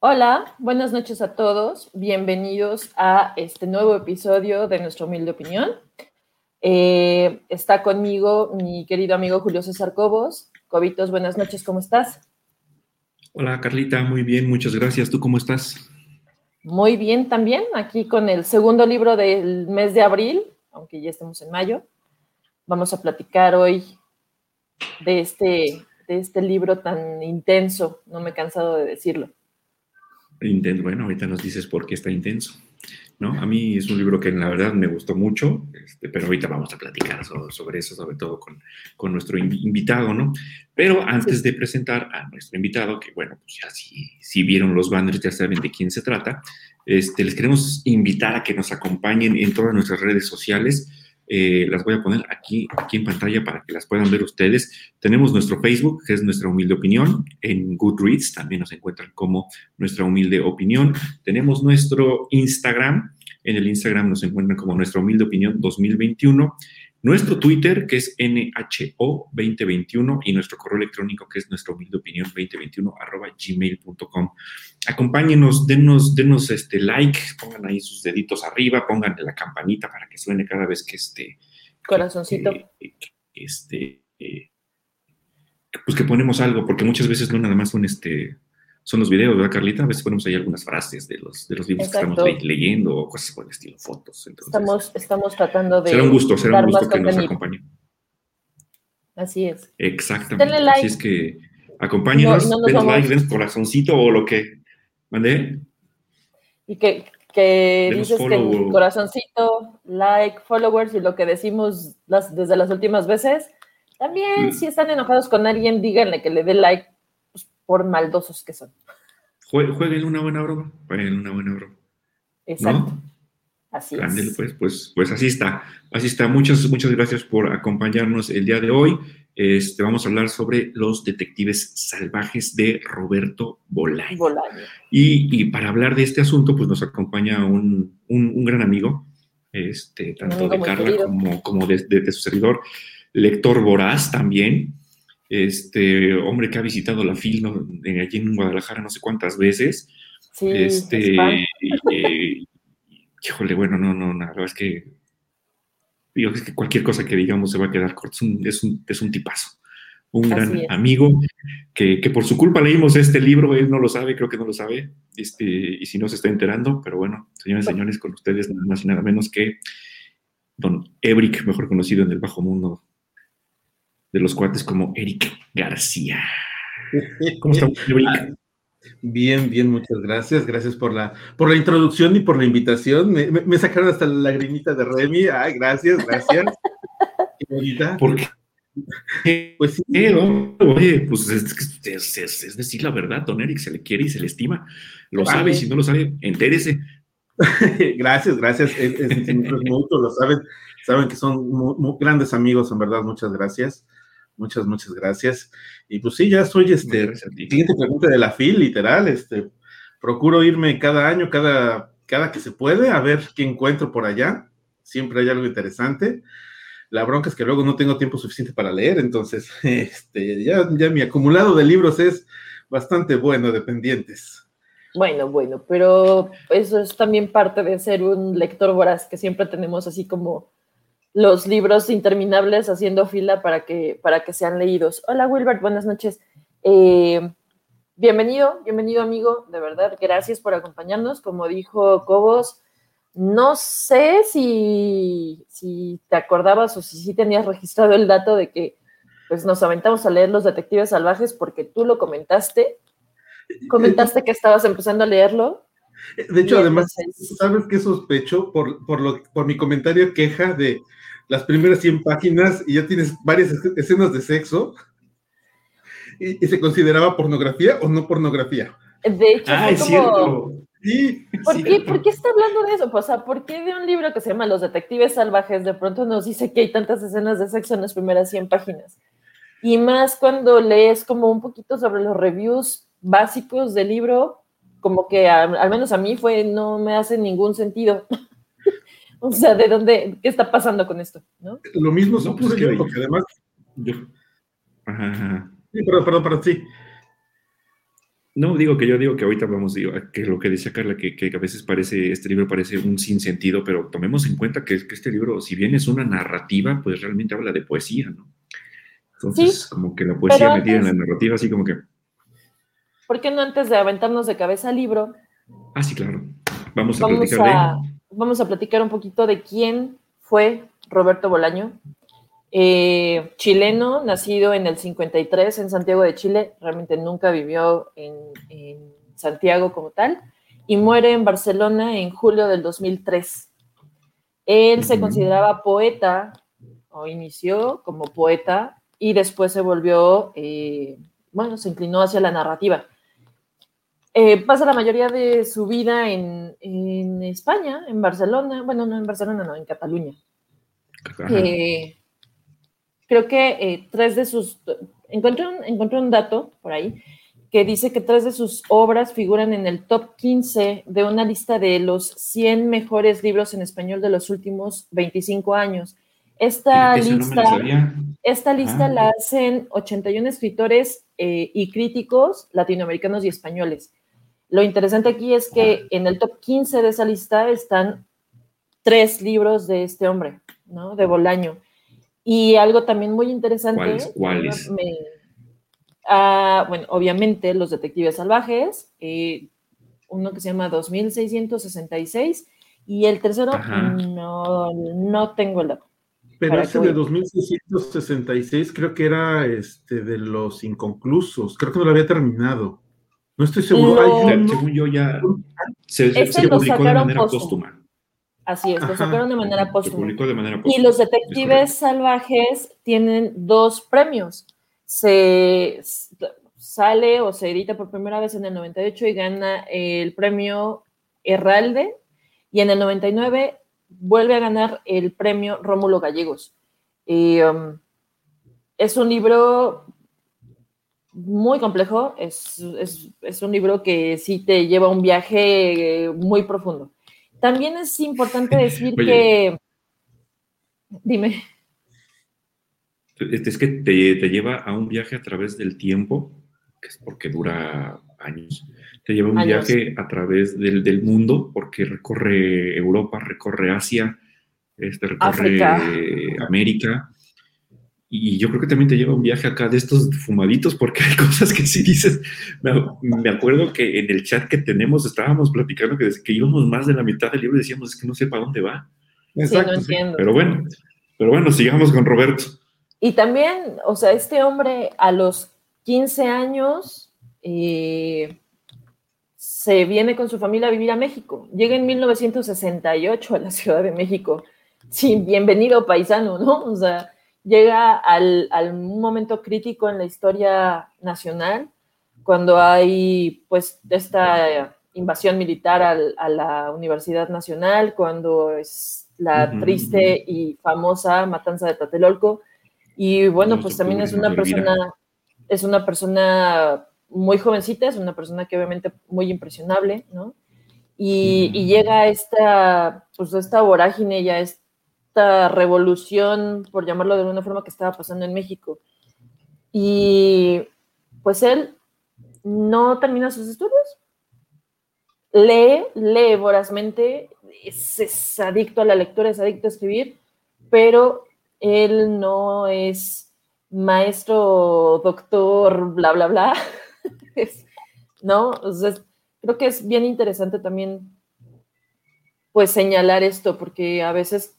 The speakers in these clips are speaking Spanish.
Hola, buenas noches a todos. Bienvenidos a este nuevo episodio de Nuestra Humilde Opinión. Eh, está conmigo mi querido amigo Julio César Cobos. Cobitos, buenas noches, ¿cómo estás? Hola Carlita, muy bien, muchas gracias. ¿Tú cómo estás? Muy bien también, aquí con el segundo libro del mes de abril, aunque ya estamos en mayo. Vamos a platicar hoy de este, de este libro tan intenso, no me he cansado de decirlo. Bueno, ahorita nos dices por qué está intenso. ¿no? A mí es un libro que la verdad me gustó mucho, este, pero ahorita vamos a platicar sobre, eso, sobre todo con, con, nuestro invitado, ¿no? Pero antes de presentar a nuestro invitado, que bueno, pues ya si, si vieron los banners ya saben de quién se trata, este, les queremos invitar a que nos acompañen en todas nuestras redes sociales. Eh, las voy a poner aquí, aquí en pantalla para que las puedan ver ustedes. Tenemos nuestro Facebook, que es nuestra humilde opinión. En Goodreads también nos encuentran como nuestra humilde opinión. Tenemos nuestro Instagram. En el Instagram nos encuentran como nuestra humilde opinión 2021. Nuestro Twitter, que es NHO2021, y nuestro correo electrónico, que es nuestra humilde opinión 2021, arroba gmail.com. Acompáñenos, denos, denos este like, pongan ahí sus deditos arriba, pongan la campanita para que suene cada vez que este. Corazoncito. este. Eh, pues que ponemos algo, porque muchas veces no nada más son este son los videos, ¿verdad, Carlita? A veces ponemos ahí algunas frases de los, de los libros que estamos leyendo o cosas por el estilo, fotos. estamos, estamos tratando de. Será un gusto, será un gusto que nos acompañe. Así es. Exactamente. Así es que acompáñenos, no, like, den corazoncito o lo que. ¿Mandé? Y que, que dices que corazoncito, like, followers y lo que decimos las, desde las últimas veces. También, mm. si están enojados con alguien, díganle que le dé like por maldosos que son. Jueguen una buena broma, jueguen una buena broma. Exacto. Así es. Pues, pues, pues así está. Así está. Muchas, muchas gracias por acompañarnos el día de hoy. Este, vamos a hablar sobre los detectives salvajes de Roberto Bolaño. Bolaño. Y, para hablar de este asunto, pues nos acompaña un, gran amigo, este, tanto de Carla como, como de, de, su servidor, lector voraz también este hombre que ha visitado la FIL allí en Guadalajara no sé cuántas veces. Sí, este, eh, híjole, bueno, no, no, la verdad es que digo es que cualquier cosa que digamos se va a quedar corto. Es un, es un, tipazo, un gran amigo que, por su culpa leímos este libro, él no lo sabe, creo que no lo sabe, este, y si no se está enterando, pero bueno, señores y señores, con ustedes nada más y nada menos que don Ebrick, mejor conocido en el bajo mundo de los cuates como Eric García. ¿Cómo estamos, Eric? Bien, bien, muchas gracias. Gracias por la, por la introducción y por la invitación. Me, sacaron hasta la lagrimita de Remy. Ay, gracias, gracias. ¿Por qué? Pues sí. Oye, pues es, decir la verdad, don Eric, se le quiere y se le estima. Lo sabe y si no lo sabe, entérese. gracias, gracias. Es, es, lo saben, saben que son muy grandes amigos, en verdad, muchas gracias. Muchas, muchas gracias. Y pues sí, ya soy este, siguiente pregunta de la FIL, literal, este, procuro irme cada año, cada, cada que se puede, a ver qué encuentro por allá. Siempre hay algo interesante. La bronca es que luego no tengo tiempo suficiente para leer, entonces este, ya, ya mi acumulado de libros es bastante bueno de pendientes. Bueno, bueno, pero eso es también parte de ser un lector voraz, que siempre tenemos así como los libros interminables haciendo fila para que, para que sean leídos. Hola Wilbert, buenas noches. Eh, bienvenido, bienvenido amigo, de verdad, gracias por acompañarnos. Como dijo Cobos, no sé si, si te acordabas o si sí tenías registrado el dato de que pues, nos aventamos a leer Los Detectives Salvajes porque tú lo comentaste. Comentaste que estabas empezando a leerlo. De hecho, además, ¿sabes qué sospecho? Por, por, lo, por mi comentario queja de las primeras 100 páginas y ya tienes varias escenas de sexo. ¿Y, se consideraba pornografía o no pornografía? De hecho, ah, es cierto. ¿Por, Qué, ¿Por, qué, está hablando de eso? Pues, o sea, ¿por qué de un libro que se llama Los Detectives Salvajes de pronto nos dice que hay tantas escenas de sexo en las primeras 100 páginas? Y más cuando lees como un poquito sobre los reviews básicos del libro, como que al menos a mí fue, no me hace ningún sentido. O sea, ¿de dónde, qué está pasando con esto? ¿no? Lo mismo supuso yo, porque además. Yo, Sí, perdón, perdón, perdón, sí. No, digo que yo digo que ahorita vamos, digo, que lo que decía Carla, que, que, a veces parece, este libro parece un sinsentido, pero tomemos en cuenta que, que, este libro, si bien es una narrativa, pues realmente habla de poesía, ¿no? Entonces, como que la poesía metida en la narrativa, así como que... ¿Por qué no antes de aventarnos de cabeza al libro? Ah, sí, claro. Vamos a platicar Vamos a platicar un poquito de quién fue Roberto Bolaño, eh, chileno, nacido en el 53 en Santiago de Chile, realmente nunca vivió en, Santiago como tal, y muere en Barcelona en julio del 2003. Él se consideraba poeta, o inició como poeta, y después se volvió, eh, bueno, se inclinó hacia la narrativa. Eh, pasa la mayoría de su vida en, en, España, en Barcelona, bueno, no en Barcelona, no, en Cataluña creo que eh, tres de sus, encontré un, encontré un dato por ahí que dice que tres de sus obras figuran en el top 15 de una lista de los 100 mejores libros en español de los últimos 25 años. Esta lista, esta lista ah. la hacen 81 escritores eh, y críticos latinoamericanos y españoles. Lo interesante aquí es que en el top 15 de esa lista están tres libros de este hombre, ¿no? De Bolaño. Y algo también muy interesante. ¿Cuáles? Ah, bueno, obviamente Los Detectives Salvajes, eh, uno que se llama 2666, y el tercero no, no tengo el dato. Pero ese de 2666 creo que era este de los inconclusos, creo que no lo había terminado. No estoy seguro. Según yo ya se, publicó de manera póstuma. Así es, lo sacaron de manera póstuma. Y los detectives salvajes tienen dos premios. Se sale o se edita por primera vez en el 98 y gana el premio Herralde y en el 99 vuelve a ganar el premio Rómulo Gallegos. Um, es un libro muy complejo, es, es, un libro que sí te lleva un viaje muy profundo. También es importante decir que... Dime. Es que te, lleva a un viaje a través del tiempo, que es porque dura años. Te lleva un viaje a través del, mundo, porque recorre Europa, recorre Asia, este, recorre América, y yo creo que también te lleva un viaje acá de estos fumaditos, porque hay cosas que sí dices. Me, acuerdo que en el chat que tenemos estábamos platicando que que íbamos más de la mitad del libro decíamos, es que no sé para dónde va. Exacto. no entiendo. Pero bueno, pero bueno, sigamos con Roberto. Y también, o sea, este hombre a los 15 años eh, se viene con su familia a vivir a México. Llega en 1968 a la Ciudad de México. Sí, bienvenido paisano, ¿no? O sea, llega al, al momento crítico en la historia nacional, cuando hay pues esta invasión militar a la Universidad Nacional, cuando es la triste y famosa matanza de Tatelolco. Y bueno, pues también es una persona, es una persona muy jovencita, es una persona que obviamente muy impresionable, ¿no? Y, y llega esta, pues esta vorágine, ya es revolución, por llamarlo de alguna forma, que estaba pasando en México. Y pues él no termina sus estudios, lee, lee vorazmente, es, adicto a la lectura, es adicto a escribir, pero él no es maestro, doctor, bla, bla, bla. ¿No? creo que es bien interesante también pues señalar esto, porque a veces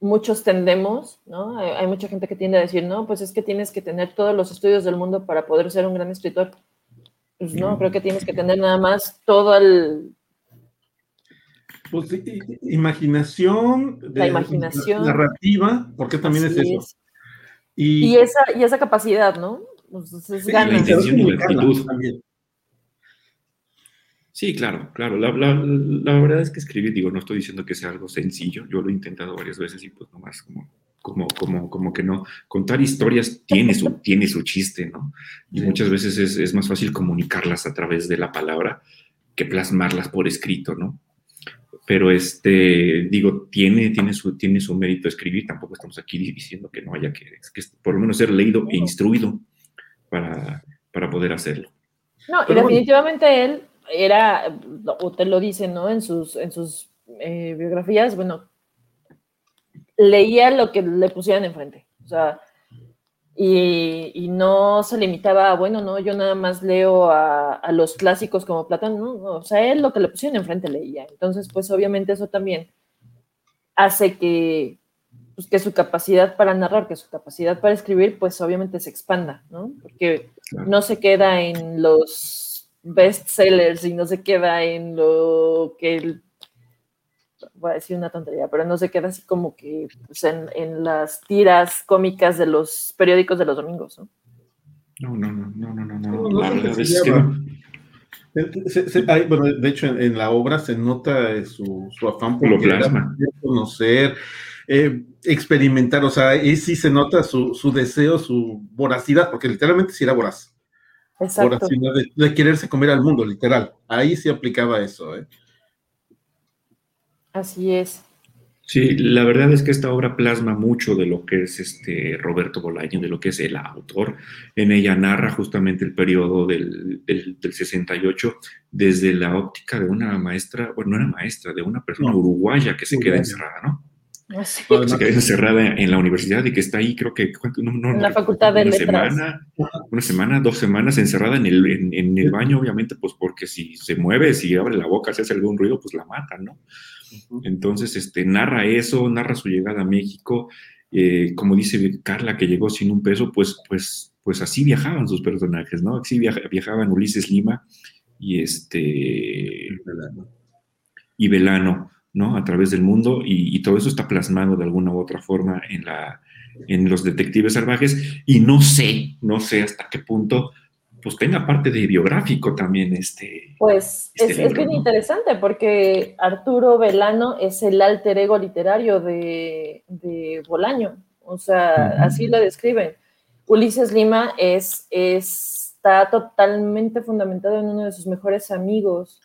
muchos tendemos, ¿no? Hay, mucha gente que tiende a decir, no, pues es que tienes que tener todos los estudios del mundo para poder ser un gran escritor. Pues no, creo que tienes que tener nada más todo el... Pues imaginación, la imaginación, narrativa, porque también es eso. Y, esa, y esa capacidad, ¿no? Pues es ganas. también. Sí, claro, claro. La, verdad es que escribir, digo, no estoy diciendo que sea algo sencillo. Yo lo he intentado varias veces y pues nomás como, como, como, como que no. Contar historias tiene su, tiene su chiste, ¿no? Y muchas veces es, más fácil comunicarlas a través de la palabra que plasmarlas por escrito, ¿no? Pero este, digo, tiene, tiene, su, tiene su mérito escribir. Tampoco estamos aquí diciendo que no haya que, que por lo menos ser leído e instruido para, para poder hacerlo. No, y definitivamente él era, usted lo dice, ¿no? En sus, en sus eh, biografías, bueno, leía lo que le pusieran enfrente. O sea, y, no se limitaba a, bueno, no, yo nada más leo a, los clásicos como Platón, no, o sea, él lo que le pusieron enfrente leía. Entonces, pues obviamente eso también hace que, pues, que su capacidad para narrar, que su capacidad para escribir, pues obviamente se expanda, ¿no? Porque no se queda en los bestsellers y no se queda en lo que el voy a decir una tontería, pero no se queda así como que pues, en, las tiras cómicas de los periódicos de los domingos, ¿no? No, no, no, no, no, no, no. La verdad es que no. bueno, de hecho, en, la obra se nota su, su afán por conocer, eh, experimentar, o sea, ahí sí se nota su, su, deseo, su voracidad, porque literalmente sí era voraz. Exacto. De, de, quererse comer al mundo, literal. Ahí sí aplicaba eso, ¿eh? Así es. Sí, la verdad es que esta obra plasma mucho de lo que es este Roberto Bolaño, de lo que es el autor. En ella narra justamente el periodo del, del, 68 desde la óptica de una maestra, bueno, no era maestra, de una persona uruguaya que se queda encerrada, ¿no? Sí. Se queda encerrada en la universidad y que está ahí, creo que en la facultad de una semana, una semana, dos semanas encerrada en el, en el baño, obviamente, pues porque si se mueve, si abre la boca, si hace algún ruido, pues la matan, ¿no? Entonces, este, narra eso, narra su llegada a México. Eh, como dice Carla, que llegó sin un peso, pues, pues, pues así viajaban sus personajes, ¿no? Así viajaban Ulises Lima y este. Y Velano, ¿no? A través del mundo, y, y, todo eso está plasmado de alguna u otra forma en, la, en los detectives salvajes, y no sé, no sé hasta qué punto pues tenga parte de biográfico también este. Pues este es, bien interesante porque Arturo Velano es el alter ego literario de, de Bolaño, o sea, así lo describen. Ulises Lima es, está totalmente fundamentado en uno de sus mejores amigos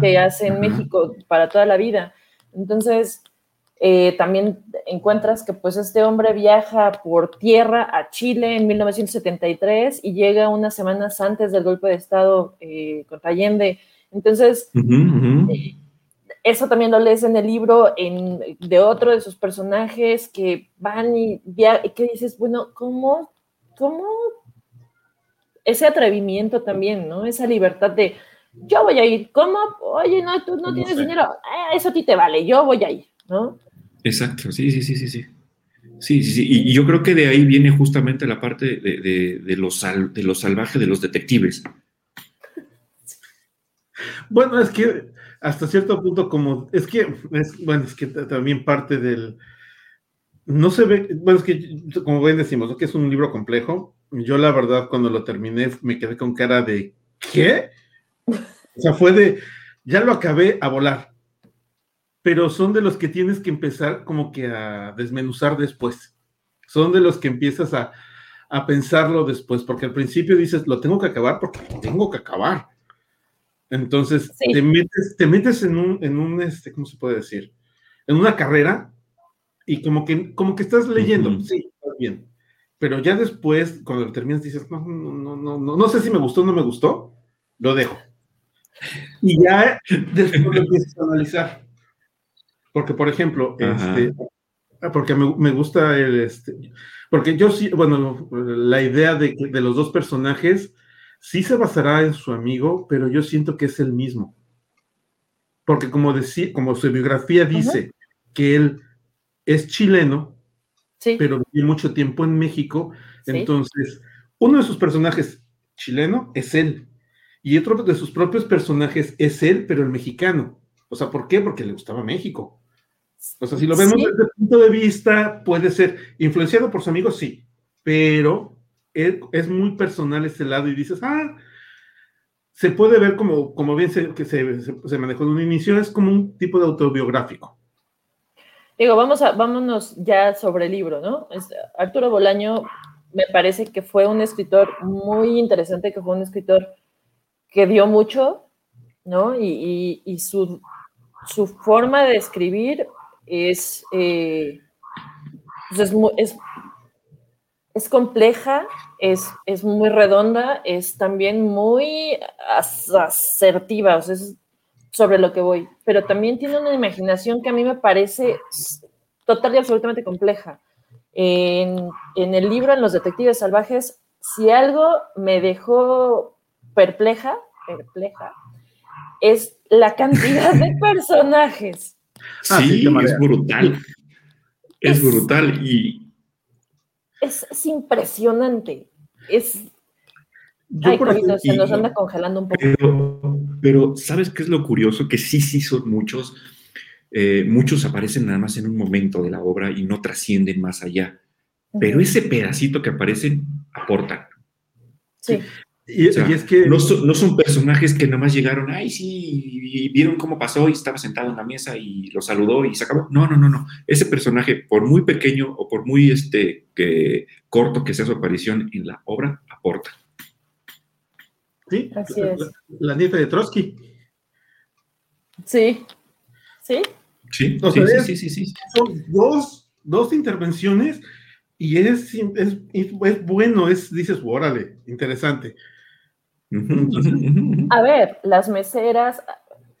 que hace en México para toda la vida. Entonces, eh, también encuentras que pues este hombre viaja por tierra a Chile en 1973 y llega unas semanas antes del golpe de Estado eh, contra Allende. Entonces, eh, eso también lo lees en el libro en, de otro de sus personajes que van y, y que dices, bueno, ¿cómo, ¿cómo ese atrevimiento también, ¿no? Esa libertad de, yo voy a ir, ¿cómo? Oye, no, tú no tienes dinero, eso a ti te vale, yo voy a ir, ¿no? Exacto, sí, sí, sí, sí, sí. Sí, sí, sí. Y, yo creo que de ahí viene justamente la parte de, de, de lo, de lo salvaje de los detectives. Bueno, es que hasta cierto punto, como es que, es, bueno, es que también parte del. No se ve, bueno, es que como bien decimos, que es un libro complejo. Yo, la verdad, cuando lo terminé, me quedé con cara de ¿qué? O sea, fue de ya lo acabé a volar pero son de los que tienes que empezar como que a desmenuzar después. Son de los que empiezas a, pensarlo después, porque al principio dices, lo tengo que acabar porque tengo que acabar. Entonces, te, metes, te metes en un, en un, este, ¿cómo se puede decir? En una carrera y como que, como que estás leyendo, sí, bien. Pero ya después, cuando lo terminas, dices, no, no, no, no, no sé si me gustó o no me gustó, lo dejo. Y ya después lo empiezas a analizar. Porque, por ejemplo, este, ah, porque me, gusta el, este, porque yo sí, bueno, la idea de, de los dos personajes sí se basará en su amigo, pero yo siento que es el mismo. Porque como decía, como su biografía dice que él es chileno, pero vive mucho tiempo en México, entonces uno de sus personajes chileno es él. Y otro de sus propios personajes es él, pero el mexicano. O sea, ¿por qué? Porque le gustaba México. O sea, si lo vemos desde el punto de vista, puede ser influenciado por su amigo, sí, pero es muy personal ese lado y dices, ah, se puede ver como, como bien se, que se, se, manejó en un inicio, es como un tipo de autobiográfico. Digo, vamos a, vámonos ya sobre el libro, ¿no? Arturo Bolaño me parece que fue un escritor muy interesante, que fue un escritor que dio mucho, ¿no? Y, su, forma de escribir es, eh, pues es, es compleja, es, es muy redonda, es también muy asertiva, o sea, es sobre lo que voy, pero también tiene una imaginación que a mí me parece total y absolutamente compleja. En el libro, en Los Detectives Salvajes, si algo me dejó perpleja, perpleja, es la cantidad de personajes. Ah, sí, es brutal. Es, brutal y... Es, impresionante. Es... Ay, se nos anda congelando un poco. Pero, ¿sabes qué es lo curioso? Que sí, sí son muchos. Eh, muchos aparecen nada más en un momento de la obra y no trascienden más allá. Pero ese pedacito que aparecen aportan. Sí. Y, es que... No, son personajes que nada más llegaron, ay, sí, y vieron cómo pasó y estaba sentado en la mesa y lo saludó y se acabó. No, no, no, no. Ese personaje, por muy pequeño o por muy este, que, corto que sea su aparición en la obra, aporta. Sí, Así es. La, nieta de Trotsky. Sí. ¿Sí? Sí, sí, sí, sí, Son dos, dos intervenciones y es, es, es, bueno, es, dices, órale, interesante. A ver, las meseras,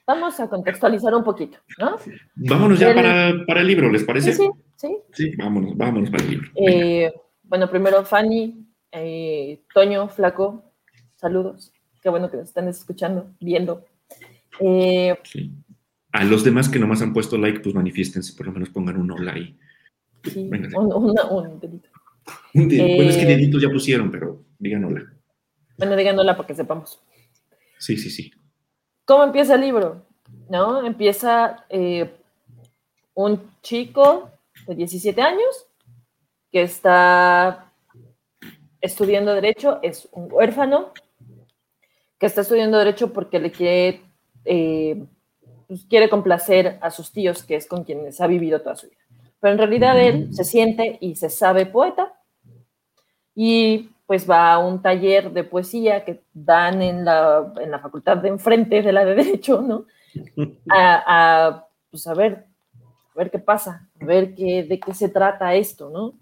vamos a contextualizar un poquito, ¿no? Vámonos ya para, para, el libro, ¿les parece? Sí, sí. Sí, vámonos, vámonos para el libro. Eh, bueno, primero Fanny, eh, Toño, Flaco, saludos. Qué bueno que nos están escuchando, viendo. Eh, sí. A los demás que nomás han puesto like, pues manifiéstense, por lo menos pongan un hola ahí. Sí, un, un, dedito. bueno, es que deditos ya pusieron, pero digan hola. Bueno, díganosla para que sepamos. Sí, sí, sí. ¿Cómo empieza el libro? ¿No? Empieza eh, un chico de 17 años que está estudiando Derecho, es un huérfano que está estudiando Derecho porque le quiere, eh, pues, quiere complacer a sus tíos, que es con quienes ha vivido toda su vida. Pero en realidad él se siente y se sabe poeta y pues va a un taller de poesía que dan en la, en la facultad de enfrente de la de Derecho, ¿no? A, pues a ver, a ver qué pasa, a ver qué, de qué se trata esto, ¿no?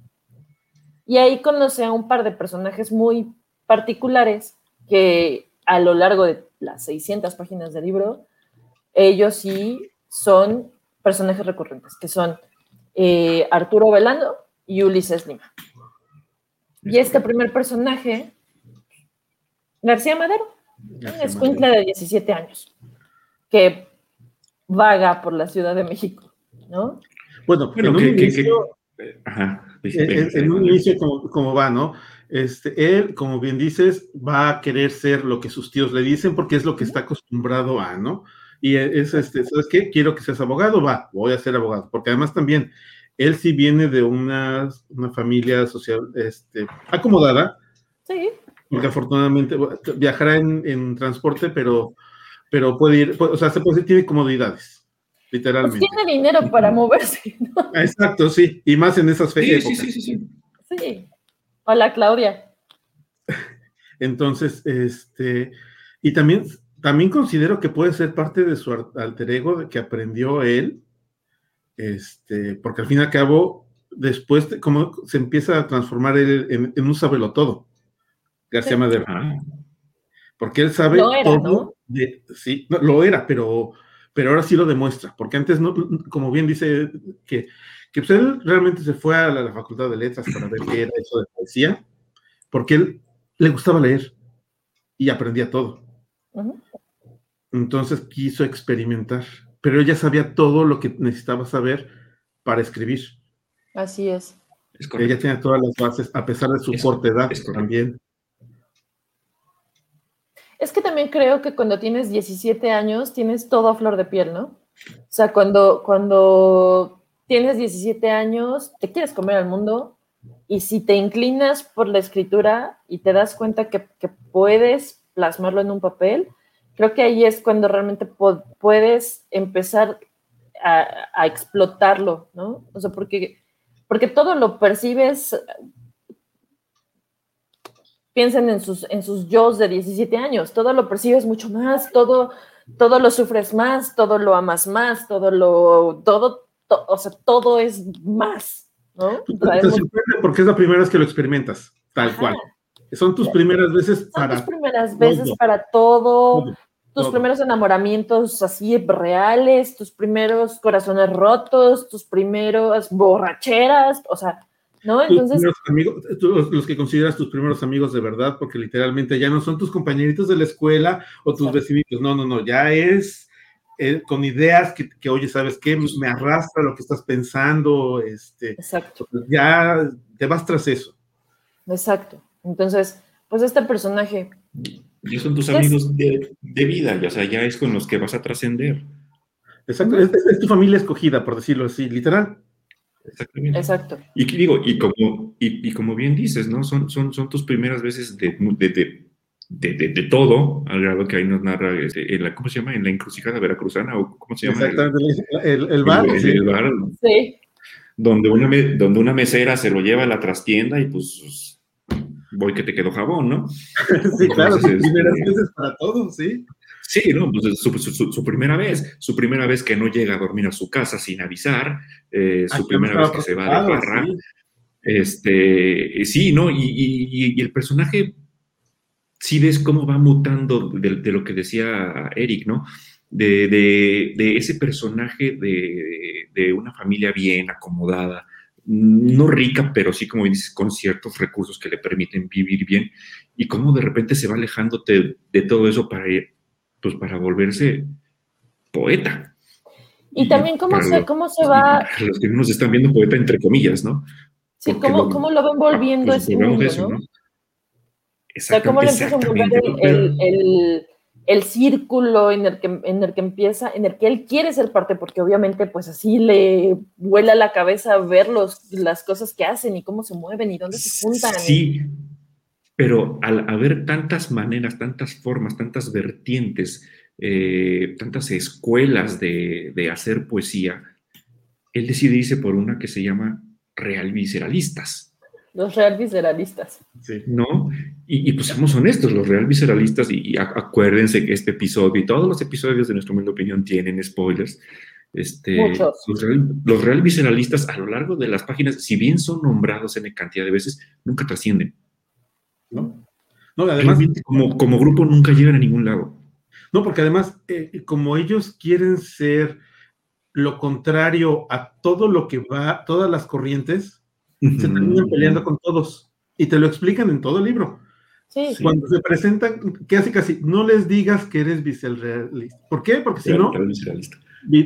Y ahí conoce a un par de personajes muy particulares que a lo largo de las 600 páginas del libro, ellos sí son personajes recurrentes, que son eh, Arturo Velando y Ulises Lima. Y este primer personaje, García Madero, es un de 17 años, que vaga por la Ciudad de México, ¿no? Bueno, en un inicio, en, un inicio como, va, ¿no? Este, él, como bien dices, va a querer ser lo que sus tíos le dicen porque es lo que está acostumbrado a, ¿no? Y es, este, ¿sabes qué? Quiero que seas abogado, va, voy a ser abogado, porque además también él sí viene de una, una familia social este, acomodada. Sí. Porque afortunadamente viajará en, en transporte, pero, pero puede ir, o sea, se puede, tiene comodidades, literalmente. Pues tiene dinero para moverse. ¿no? Exacto, sí, y más en esas fechas. Sí, sí, sí, sí, sí. Hola, Claudia. Entonces, este, y también, también considero que puede ser parte de su alter ego de que aprendió él este, porque al fin y al cabo, después, como se empieza a transformar en, un sabelo todo, García Madero. Porque él sabe todo. sí, lo era, pero, pero ahora sí lo demuestra, porque antes, no, como bien dice, que, que pues él realmente se fue a la, Facultad de Letras para ver qué era eso de poesía, porque él le gustaba leer y aprendía todo. Entonces quiso experimentar pero ella sabía todo lo que necesitaba saber para escribir. Así es. ella tenía todas las bases, a pesar de su corta edad también. Es que también creo que cuando tienes 17 años tienes todo a flor de piel, ¿no? O sea, cuando, cuando tienes 17 años, te quieres comer al mundo y si te inclinas por la escritura y te das cuenta que, que puedes plasmarlo en un papel, creo que ahí es cuando realmente puedes empezar a, explotarlo, ¿no? O sea, porque, porque todo lo percibes, piensen en sus, en sus yo de 17 años, todo lo percibes mucho más, todo, todo lo sufres más, todo lo amas más, todo lo, todo, o sea, todo es más, ¿no? Te sorprende porque es la primera vez que lo experimentas, tal cual. Son tus primeras veces para. Son tus primeras veces para todo. tus primeros enamoramientos así reales, tus primeros corazones rotos, tus primeros borracheras, o sea, ¿no? Entonces. Amigos, los que consideras tus primeros amigos de verdad, porque literalmente ya no son tus compañeritos de la escuela o tus vecinitos, no, no, no, ya es eh, con ideas que, que, oye, ¿sabes qué? Me arrastra lo que estás pensando, este. Exacto. Ya te vas tras eso. Exacto. Entonces, pues este personaje. Ya son tus amigos de, vida, ya, o sea, ya es con los que vas a trascender. Exacto, es, tu familia escogida, por decirlo así, literal. Exactamente. Exacto. Y digo, y como, y, como bien dices, ¿no? Son, son, son tus primeras veces de, de, de, todo, al grado que ahí nos narra, este, en la, ¿cómo se llama? En la encrucijada veracruzana, o ¿cómo se llama? Exactamente, el, el, bar. El, bar. Sí. Donde una, donde una mesera se lo lleva a la trastienda y pues voy que te quedó jabón, ¿no? sí, claro, sus primeras este, veces para todos, sí. Sí, ¿no? Pues su, primera vez, su primera vez que no llega a dormir a su casa sin avisar, eh, su primera vez que se va de barra. Este, sí, ¿no? Y, el personaje, sí ves cómo va mutando de, lo que decía Eric, ¿no? De, ese personaje de, una familia bien acomodada, no rica, pero sí, como dices, con ciertos recursos que le permiten vivir bien, y cómo de repente se va alejándote de todo eso para, pues, para volverse poeta. Y, también cómo se, cómo se va... Los que nos están viendo poeta entre comillas, ¿no? Sí, cómo, cómo, lo va envolviendo pues, ese mundo, ¿no? O sea, cómo le empieza a envolver el el círculo en el, que, en el que empieza, en el que él quiere ser parte, porque obviamente pues así le vuela la cabeza ver los, las cosas que hacen y cómo se mueven y dónde se juntan. Sí, pero al haber tantas maneras, tantas formas, tantas vertientes, eh, tantas escuelas de, de, hacer poesía, él decide irse por una que se llama real visceralistas. Los real visceralistas. Sí. ¿No? Y, pues seamos honestos, los real visceralistas, y, acuérdense que este episodio y todos los episodios de nuestro Mundo Opinión tienen spoilers. Este, Muchos. Los real, visceralistas a lo largo de las páginas, si bien son nombrados en cantidad de veces, nunca trascienden. ¿No? No, además. Como, como grupo nunca llegan a ningún lado. No, porque además, eh, como ellos quieren ser lo contrario a todo lo que va, todas las corrientes, se terminan peleando con todos. Y te lo explican en todo el libro. Sí, Cuando se presentan, casi casi, no les digas que eres visceralista. ¿Por qué? Porque si no... Real visceralista.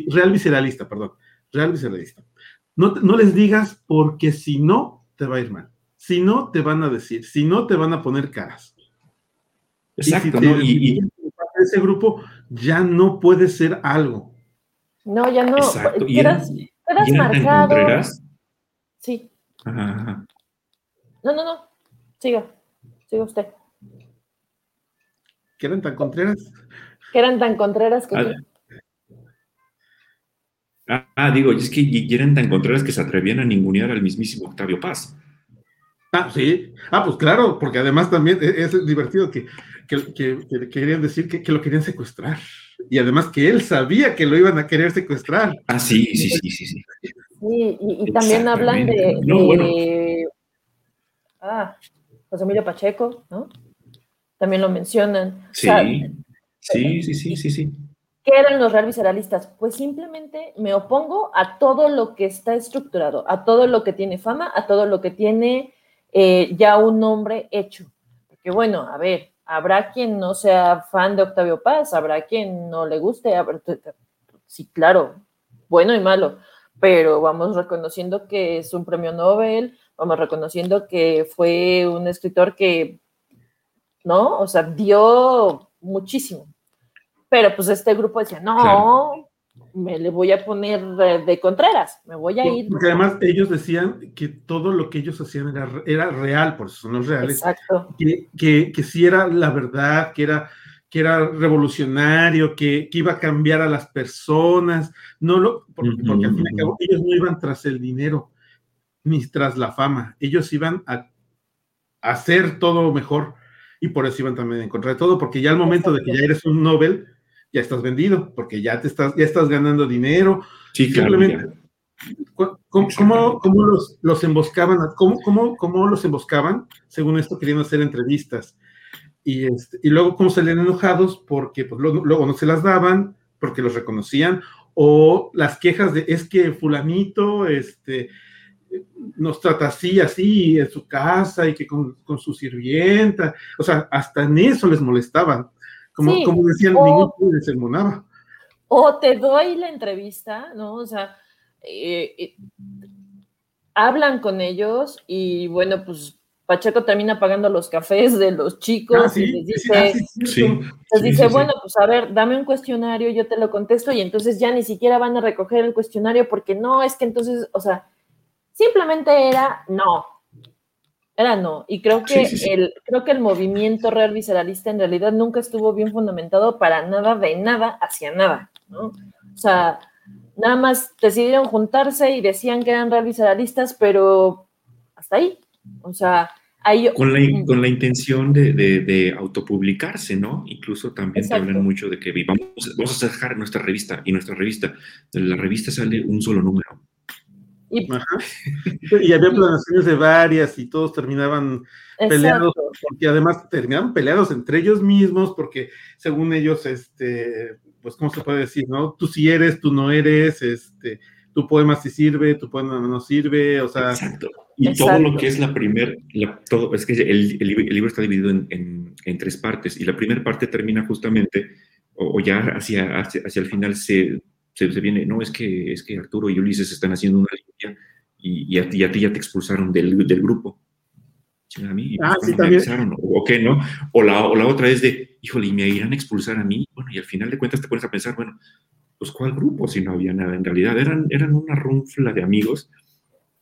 Real visceralista, perdón. Real visceralista. No, no les digas porque si no, te va a ir mal. Si no, te van a decir. Si no, te van a poner caras. Exacto. Y, ese grupo ya no puede ser algo. No, ya no. Exacto. Y eran, marcado. Sí. Ajá, No, no, no. Siga. Siga usted. ¿Que eran tan contreras? Que eran tan contreras que. Ah, ah, digo, es que eran tan contreras que se atrevían a ningunear al mismísimo Octavio Paz. Ah, sí. Ah, pues claro, porque además también e-, es divertido que, querían decir que, lo querían secuestrar. Y además que él sabía que lo iban a querer secuestrar. Ah, sí, sí, sí, sí. sí. Sí, y, también hablan de, ah, José Emilio Pacheco, ¿no? También lo mencionan. Sí, sí, sí, sí, sí, sí. ¿Qué eran los real visceralistas? Pues simplemente me opongo a todo lo que está estructurado, a todo lo que tiene fama, a todo lo que tiene eh, ya un nombre hecho. Porque bueno, a ver, habrá quien no sea fan de Octavio Paz, habrá quien no le guste, sí, claro, bueno y malo, pero vamos reconociendo que es un premio Nobel, vamos reconociendo que fue un escritor que, ¿no? O sea, dio muchísimo. Pero pues este grupo decía, no, me le voy a poner de, Contreras, me voy a ir. Porque además ellos decían que todo lo que ellos hacían era, era real, por eso son los reales. Exacto. Que, que, que sí era la verdad, que era que era revolucionario, que, iba a cambiar a las personas, no lo, porque, al fin y al cabo ellos no iban tras el dinero, ni tras la fama, ellos iban a, hacer todo mejor y por eso iban también en contra de todo, porque ya al momento de que ya eres un Nobel, ya estás vendido, porque ya te estás, ya estás ganando dinero, sí, simplemente ¿Cómo, cómo, los, los, emboscaban? ¿Cómo, cómo, ¿Cómo los emboscaban? Según esto, querían hacer entrevistas. Y, este, y luego, ¿cómo salían enojados? Porque pues, luego, luego no se las daban, porque los reconocían, o las quejas de es que fulanito este, nos trata así, así en su casa y que con, con su sirvienta, o sea, hasta en eso les molestaban. Como, como decían, ningún les sermonaba. O te doy la entrevista, ¿no? O sea, eh, eh, hablan con ellos y bueno, pues Pacheco termina pagando los cafés de los chicos y les dice, les dice bueno, pues a ver, dame un cuestionario, yo te lo contesto y entonces ya ni siquiera van a recoger el cuestionario porque no, es que entonces, o sea, simplemente era no, era no. Y creo que, El, creo que el movimiento real visceralista en realidad nunca estuvo bien fundamentado para nada, de nada, hacia nada, ¿no? O sea, nada más decidieron juntarse y decían que eran real visceralistas, pero hasta ahí. O sea, hay... Con la, con la intención de, de, autopublicarse, ¿no? Incluso también te hablan mucho de que vamos, vamos a dejar nuestra revista y nuestra revista, de la revista sale un solo número. Y, y había planaciones de varias y todos terminaban peleados, porque además terminaban peleados entre ellos mismos, porque según ellos, este, pues, ¿cómo se puede decir? ¿No? Tú sí eres, tú no eres, este, tu poema sí sirve, tu poema no sirve, o sea. Exacto. Y todo lo que es la primera, todo, es que el, el, libro está dividido en, en, tres partes, y la primera parte termina justamente, o, ya hacia, hacia, hacia, el final se, se, viene, no, es que, es que Arturo y Ulises están haciendo una línea y, y, a, ti, a ti ya te expulsaron del, del grupo. A mí, ah, sí, también. O, qué, ¿no? O la, o la otra es de, híjole, ¿y me irán a expulsar a mí? Bueno, y al final de cuentas te pones a pensar, bueno, pues ¿cuál grupo si no había nada? En realidad eran, eran una runfla de amigos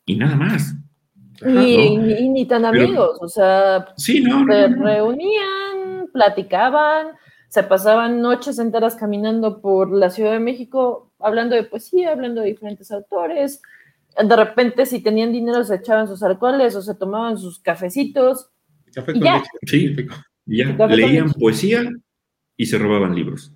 y nada más. Y, ni tan amigos, o sea, sí, no, se reunían, platicaban, se pasaban noches enteras caminando por la Ciudad de México, hablando de poesía, hablando de diferentes autores, de repente si tenían dinero se echaban sus alcoholes o se tomaban sus cafecitos. Café con leche. Sí, ya leían poesía y se robaban libros.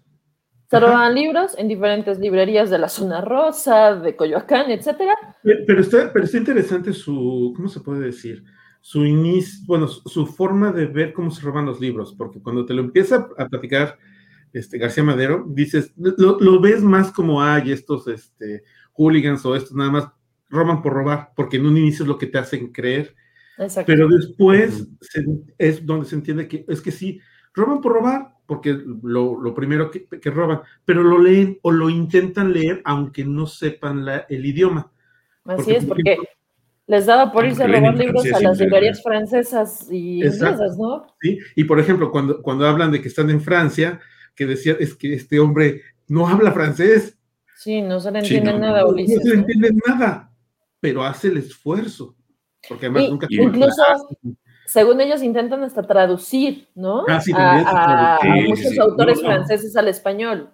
Se robaban libros en diferentes librerías de la zona rosa, de Coyoacán, etcétera. Pero está, pero está interesante su, ¿cómo se puede decir? Su inicio, bueno, su forma de ver cómo se roban los libros, porque cuando te lo empieza a platicar este, García Madero, dices, lo, lo ves más como hay estos este, hooligans o estos nada más roban por robar, porque en un inicio es lo que te hacen creer. Pero después es donde se entiende que es que sí, roban por robar, porque lo, lo primero que, que, roban, pero lo leen o lo intentan leer aunque no sepan la, el idioma. Así es, porque les daba por irse a robar libros a las librerías francesas y inglesas, ¿no? Sí, y por ejemplo, cuando, cuando hablan de que están en Francia, que decía, es que este hombre no habla francés. Sí, no se le entiende nada, Ulises. No se le entiende nada pero hace el esfuerzo. Porque además nunca incluso, según ellos, intentan hasta traducir, ¿no? Ah, a, muchos autores franceses al español.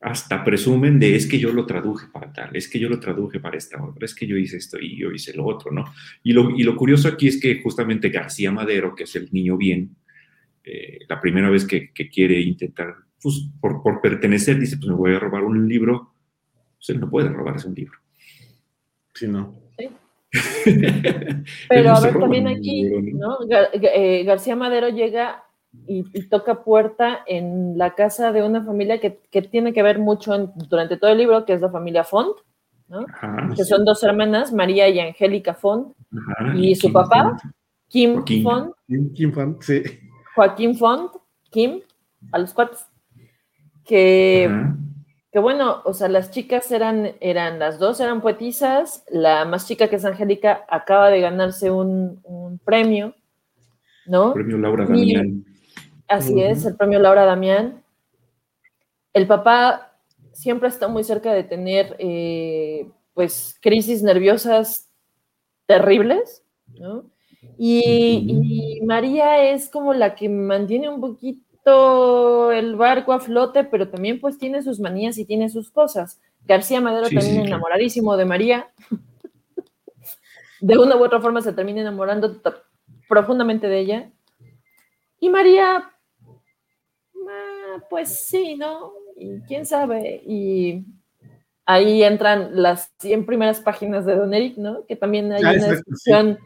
Hasta presumen de es que yo lo traduje para tal, es que yo lo traduje para esta otra, es que yo hice esto y yo hice lo otro, ¿no? Y lo, y lo curioso aquí es que justamente García Madero, que es el niño bien, eh, la primera vez que, que quiere intentar, pues, por, por, pertenecer, dice, pues me voy a robar un libro, pues él no puede robarse un libro. Sí, no. Pero a ver, también aquí, ¿no? Eh, García Madero llega y, toca puerta en la casa de una familia que, tiene que ver mucho durante todo el libro, que es la familia Font, ¿no? que son dos hermanas, María y Angélica Font, y su papá, Kim Font. Kim Font, sí. Joaquín Font, Kim, a los cuates, que que bueno, o sea, las chicas eran, eran, las dos eran poetisas, la más chica que es Angélica acaba de ganarse un, premio, ¿no? El premio Laura Damián. así es, el premio Laura Damián. El papá siempre está muy cerca de tener, eh, pues, crisis nerviosas terribles, ¿no? y María es como la que mantiene un poquito el barco a flote, pero también pues tiene sus manías y tiene sus cosas. García Madero también enamoradísimo de María. de una u otra forma se termina enamorando profundamente de ella. Y María, ah, pues sí, ¿no? Y quién sabe. Y ahí entran las 100 primeras páginas de Don Eric, ¿no? Que también hay una discusión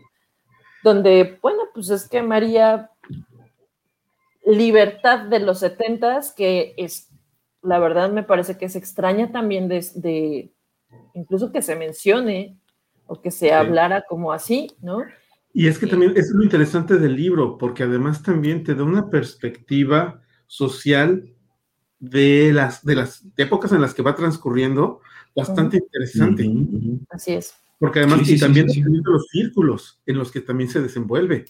donde, bueno, pues es que María, libertad de los setentas, que es, la verdad me parece que es extraña también de, incluso que se mencione o que se hablara como así, ¿no? Y es que también es lo interesante del libro, porque además también te da una perspectiva social de las, de las épocas en las que va transcurriendo bastante interesante. Así es. Porque además y también los círculos en los que también se desenvuelve.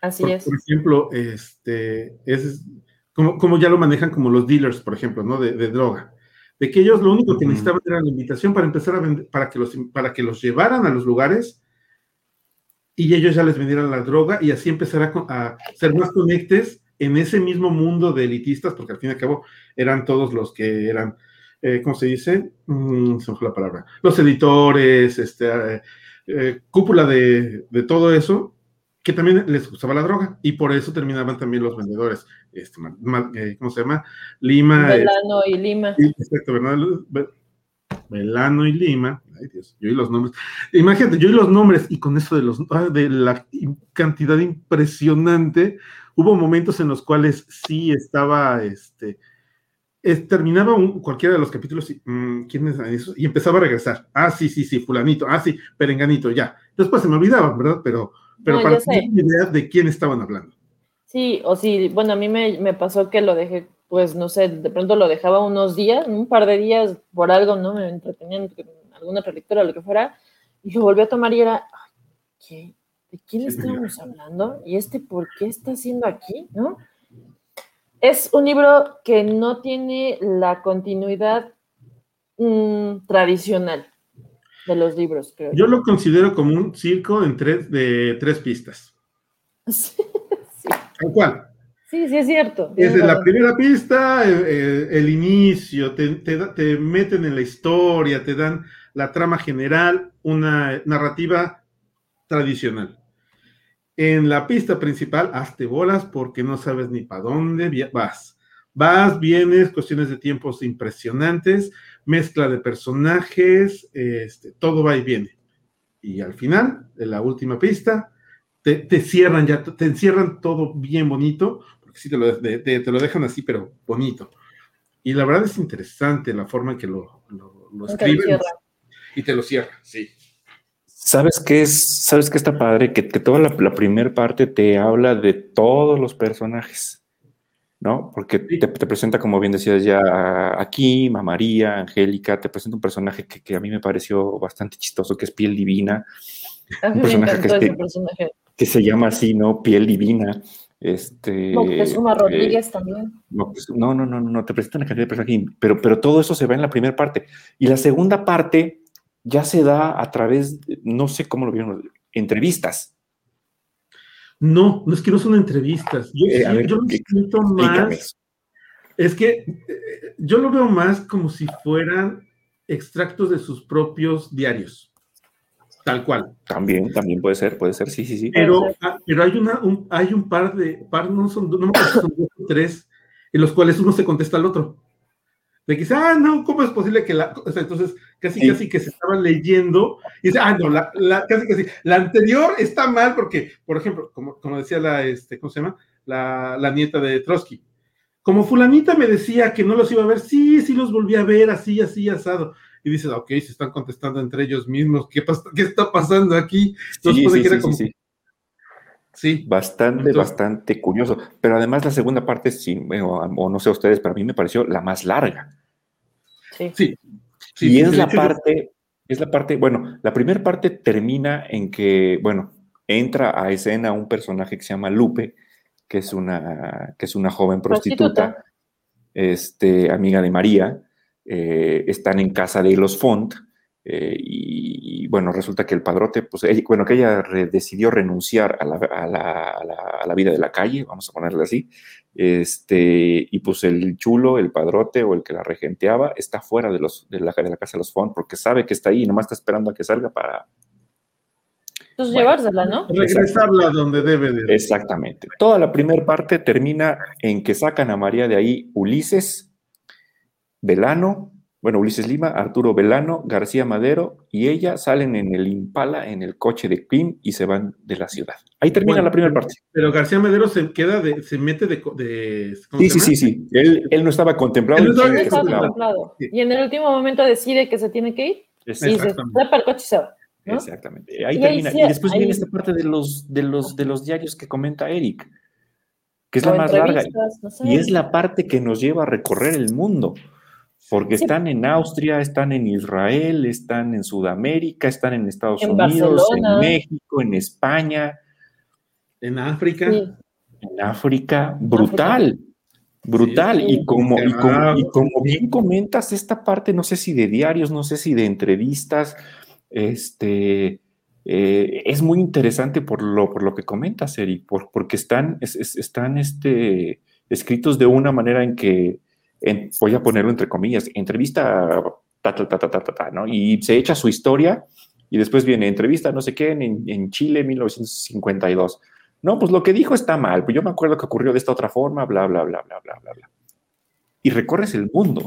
Así es. Por ejemplo, este, es como, como, ya lo manejan como los dealers, por ejemplo, ¿no? De, droga. De que ellos lo único que necesitaban era la invitación para empezar a vender, para que los, para que los llevaran a los lugares y ellos ya les vendieran la droga y así empezar a, a ser más conectes en ese mismo mundo de elitistas, porque al fin y al cabo eran todos los que eran eh, ¿cómo se dice? Mm, se me fue la palabra. Los editores, este, eh, eh, cúpula de, todo eso, que también les gustaba la droga y por eso terminaban también los vendedores. Este, ¿Cómo se llama? Lima. Melano y Lima. Exacto, ¿verdad? Melano y Lima. Ay Dios, yo y los nombres. Imagínate, yo y los nombres y con eso de, los, ah, de la cantidad impresionante, hubo momentos en los cuales sí estaba, este, terminaba cualquiera de los capítulos y, mm, ¿quién es eso? y empezaba a regresar. Ah, sí, sí, sí, fulanito. Ah, sí, perenganito, ya. Después se me olvidaba, ¿verdad? Pero, pero para tener idea de quién estaban hablando. Sí, o sí, bueno, a mí me, pasó que lo dejé, pues no sé, de pronto lo dejaba unos días, un par de días por algo, ¿no? Me entretenía en alguna otra lectura o lo que fuera, y lo volví a tomar y era, ¿qué? ¿De quién estábamos hablando? ¿Y este por qué está haciendo aquí? ¿No? Es un libro que no tiene la continuidad mm, tradicional de los libros, creo. Yo lo considero como un circo en tres, de tres pistas. Sí, Tal cual. Sí, sí, es cierto. Desde la primera pista, el, inicio, te, te, meten en la historia, te dan la trama general, una narrativa tradicional. En la pista principal, hazte bolas porque no sabes ni para dónde vas. Vas, vienes, cuestiones de tiempos impresionantes, mezcla de personajes, este, todo va y viene. Y al final, en la última pista, te, cierran ya, te encierran todo bien bonito, porque sí te lo, te, lo, dejan así, pero bonito. Y la verdad es interesante la forma en que lo, lo, escriben y te lo cierran, sí. ¿Sabes qué es? ¿Sabes qué está padre? Que, toda la, primera parte te habla de todos los personajes, ¿no? Porque te, presenta, como bien decías ya, aquí, María, Angélica, te presenta un personaje que, a mí me pareció bastante chistoso, que es Piel Divina. Un personaje que, se llama así, ¿no? Piel Divina. Este, Moctezuma eh, Rodríguez también. Pues, no, no, no, no, te presentan una cantidad de personajes, pero, pero todo eso se va en la primera parte. Y la segunda parte ya se da a través, no sé cómo lo vieron, entrevistas. No, no es que no son entrevistas. Yo, eh, lo siento más. Es que eh, yo lo veo más como si fueran extractos de sus propios diarios. Tal cual. También, también puede ser, puede ser, sí, sí, sí. Pero, ah, pero hay, una, un, hay un par de, par, no son, no me acuerdo, son dos o tres, en los cuales uno se contesta al otro de que dice, ah, no, ¿cómo es posible que la, o sea, entonces casi casi que se estaba leyendo y dice, ah, no, la, la, casi casi, la anterior está mal porque, por ejemplo, como, como decía la, este, ¿cómo se llama? La, la nieta de Trotsky. Como fulanita me decía que no los iba a ver, sí, sí los volví a ver, así, así, asado. Y dices, ok, se están contestando entre ellos mismos, ¿qué, qué está pasando aquí? Entonces, sí, sí, sí, sí, Bastante, bastante curioso. Pero además la segunda parte, sí, o no sé ustedes, pero a mí me pareció la más larga. Sí. y es la parte, es la parte, bueno, la primera parte termina en que, bueno, entra a escena un personaje que se llama Lupe, que es una, que es una joven prostituta, Este, amiga de María, eh, están en casa de los Font, eh, y, bueno, resulta que el padrote, pues, bueno, que ella decidió renunciar a la, a, la, a la, vida de la calle, vamos a ponerle así, este, y pues el chulo, el padrote o el que la regenteaba está fuera de, los, de, la, de la casa de los Font porque sabe que está ahí y nomás está esperando a que salga para... Pues llevársela, ¿no? Regresarla donde debe de. Exactamente. Toda la primera parte termina en que sacan a María de ahí Ulises, Velano bueno, Ulises Lima, Arturo Velano, García Madero y ella salen en el Impala, en el coche de Kim y se van de la ciudad. Ahí termina la primera parte. Pero García Madero se queda de, se mete de. sí, sí, sí, sí. Él, él, no estaba contemplado. Él no estaba contemplado. Y en el último momento decide que se tiene que ir y se para el coche y se va. Exactamente. Ahí termina. y después viene esta parte de los, de, los, de los diarios que comenta Eric, que es la más larga. Y es la parte que nos lleva a recorrer el mundo. Porque están en Austria, están en Israel, están en Sudamérica, están en Estados Unidos, en México, en España. En África. En África, brutal. Brutal. y, como, y, como, bien comentas, esta parte, no sé si de diarios, no sé si de entrevistas, este, eh, es muy interesante por lo, por lo que comentas, Eri, por, porque están, están este, escritos de una manera en que voy a ponerlo entre comillas, entrevista, ta, ta, ta, ta, ta, ta, ¿no? Y se echa su historia y después viene entrevista, no sé qué, en, en Chile, 1952. No, pues lo que dijo está mal, pues yo me acuerdo que ocurrió de esta otra forma, bla, bla, bla, bla, bla, bla, bla. Y recorres el mundo.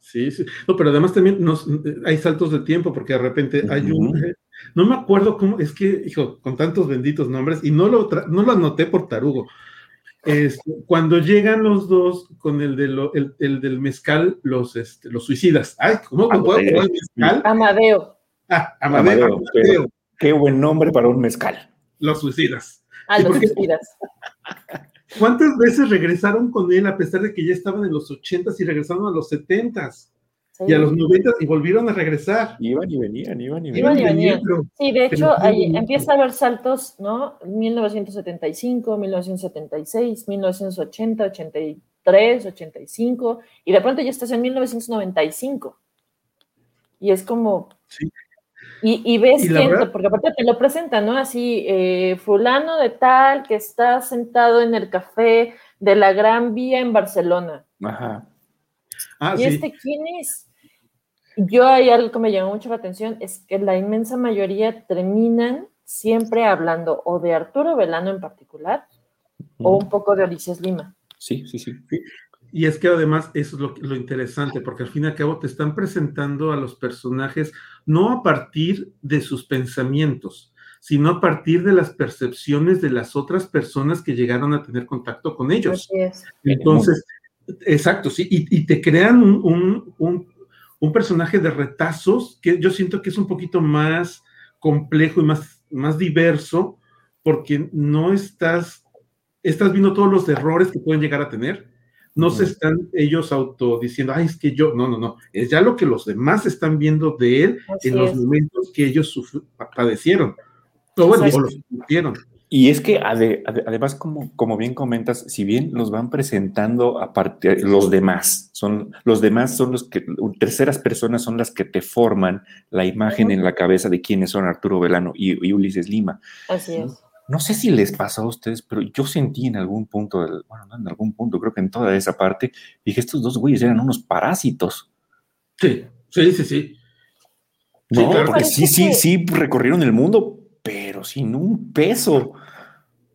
Sí, sí. No, pero además también nos, hay saltos de tiempo porque de repente hay un... No me acuerdo cómo, es que, hijo, con tantos benditos nombres, y no lo, no lo anoté por tarugo, este, cuando llegan los dos con el, de el, del mezcal, los, este, los suicidas. Ay, ¿cómo puedo el mezcal? Amadeo. Ah, Amadeo. Qué buen nombre para un mezcal. Los suicidas. Ah, los suicidas. ¿Cuántas veces regresaron con él a pesar de que ya estaban en los ochentas y regresaron a los Y a los 90 y volvieron a regresar. Iban y venían, iban y venían. Iban y venían. sí, de hecho, ahí empieza a haber saltos, ¿no? 1975, 1976, 1980, 83, 85, y de pronto ya estás en 1995. Y es como. Sí. Y, y ves gente, porque aparte te lo presentan, ¿no? Así, eh, fulano de tal que está sentado en el café de la Gran Vía en Barcelona. Ajá. Ah, ¿Y este quién es? Yo hay algo que me llamó mucho la atención, es que la inmensa mayoría terminan siempre hablando o de Arturo Velano en particular o un poco de Ulises Lima. Sí, sí, sí. Y es que además eso es lo, lo, interesante, porque al fin y al cabo te están presentando a los personajes no a partir de sus pensamientos, sino a partir de las percepciones de las otras personas que llegaron a tener contacto con ellos. Así es. Entonces, exacto, sí, y, te crean un, un personaje de retazos que yo siento que es un poquito más complejo y más, más diverso porque no estás, estás viendo todos los errores que pueden llegar a tener. No se están ellos auto diciendo, ay, es que yo, no, no, no, es ya lo que los demás están viendo de él en los momentos que ellos padecieron. O bueno, o lo sufrieron. Y es que además, como, como bien comentas, si bien los van presentando aparte, los demás, son los demás son los que, terceras personas son las que te forman la imagen en la cabeza de quiénes son Arturo Velano y, Ulises Lima. Así es. No sé si les pasó a ustedes, pero yo sentí en algún punto, bueno, no en algún punto, creo que en toda esa parte, dije, estos dos güeyes eran unos parásitos. Sí, sí, sí, sí. No, porque sí, sí, sí recorrieron el mundo, pero sin un peso.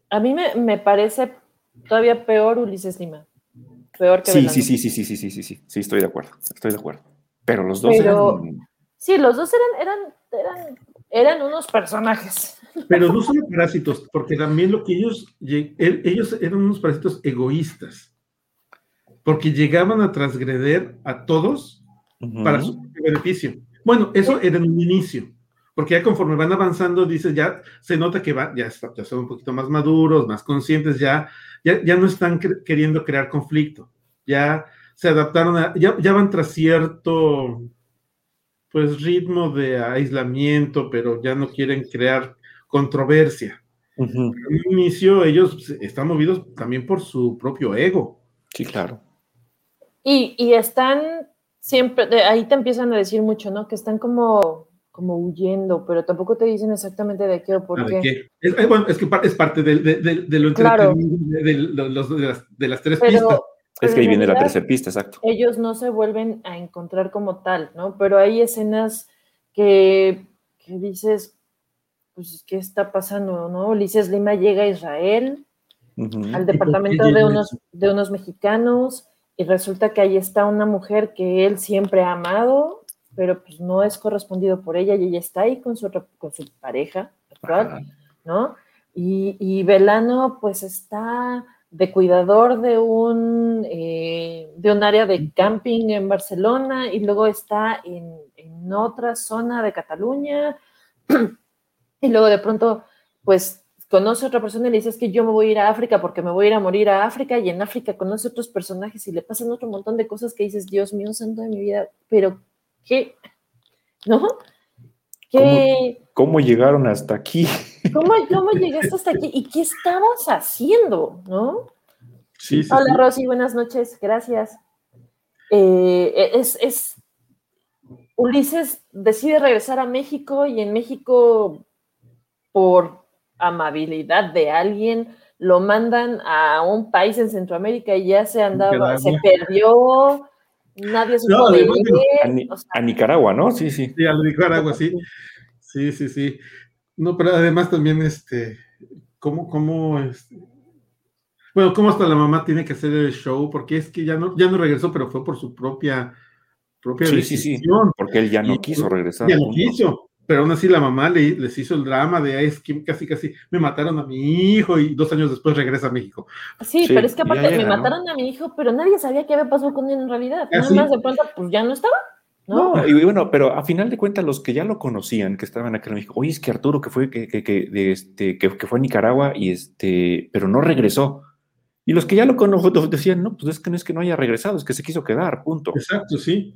A mí me, parece todavía peor Ulises Lima. Peor que sí, sí, sí, sí, sí, sí, sí, sí, sí, sí, estoy de acuerdo, estoy de acuerdo. Pero los dos eran... Sí, los dos eran, eran, eran, eran unos personajes. Pero no son parásitos, porque también lo que ellos, ellos eran unos parásitos egoístas, porque llegaban a transgreder a todos para su beneficio. Bueno, eso era en un inicio porque ya conforme van avanzando, dices, ya se nota que va, ya, ya son un poquito más maduros, más conscientes, ya, ya, ya no están queriendo crear conflicto, ya se adaptaron, a, ya, ya van tras cierto, pues, ritmo de aislamiento, pero ya no quieren crear controversia. En un inicio ellos están movidos también por su propio ego. Sí, claro. Y, y están siempre, ahí te empiezan a decir mucho, ¿no? Que están como como huyendo, pero tampoco te dicen exactamente de qué o por qué. Es, bueno, es que es parte de, de, de, lo claro. de, las, de, las, tres pistas. Es que ahí viene la tercera pista, exacto. Ellos no se vuelven a encontrar como tal, ¿no? Pero hay escenas que, que dices, pues, ¿qué está pasando, no? Ulises Lima llega a Israel, al departamento de unos, de unos mexicanos, y resulta que ahí está una mujer que él siempre ha amado, pero pues no es correspondido por ella y ella está ahí con su, con su pareja actual, ¿no? Y, y Velano pues está de cuidador de un, eh, de un área de camping en Barcelona y luego está en, en otra zona de Cataluña y luego de pronto pues conoce a otra persona y le dice es que yo me voy a ir a África porque me voy a ir a morir a África y en África conoce otros personajes y le pasan otro montón de cosas que dices, Dios mío, santo de mi vida, pero ¿qué? ¿No? ¿Qué? ¿Cómo, llegaron hasta aquí? ¿Cómo, ¿Cómo, llegaste hasta aquí? ¿Y qué estabas haciendo? ¿No? Sí, sí, Hola, Rosy, buenas noches, gracias. Eh, es, es, Ulises decide regresar a México y en México, por amabilidad de alguien, lo mandan a un país en Centroamérica y ya se andaba, se perdió, nadie supo no, de él. A, o sea, a, Nicaragua, ¿no? Sí, sí. Sí, a Nicaragua, sí. Sí, sí, sí. No, pero además también, este, ¿cómo, cómo, este, bueno, cómo hasta la mamá tiene que hacer el show? Porque es que ya no, ya no regresó, pero fue por su propia, propia sí, decisión. Sí, sí, porque él ya no y, quiso regresar. Ya no quiso, pero aún así la mamá le, les hizo el drama de, es que casi, casi me mataron a mi hijo y dos años después regresa a México. Sí, sí pero es que aparte me mataron ¿no? a mi hijo, pero nadie sabía qué había pasado con él en realidad. Nada más de pronto, pues ya no estaba. No. no. y bueno, pero a final de cuentas, los que ya lo conocían, que estaban acá en México, oye, es que Arturo, que fue, que, que, que, de este, que, que fue a Nicaragua, y este, pero no regresó. Y los que ya lo conocían decían, no, pues es que no es que no haya regresado, es que se quiso quedar, punto. Exacto, sí.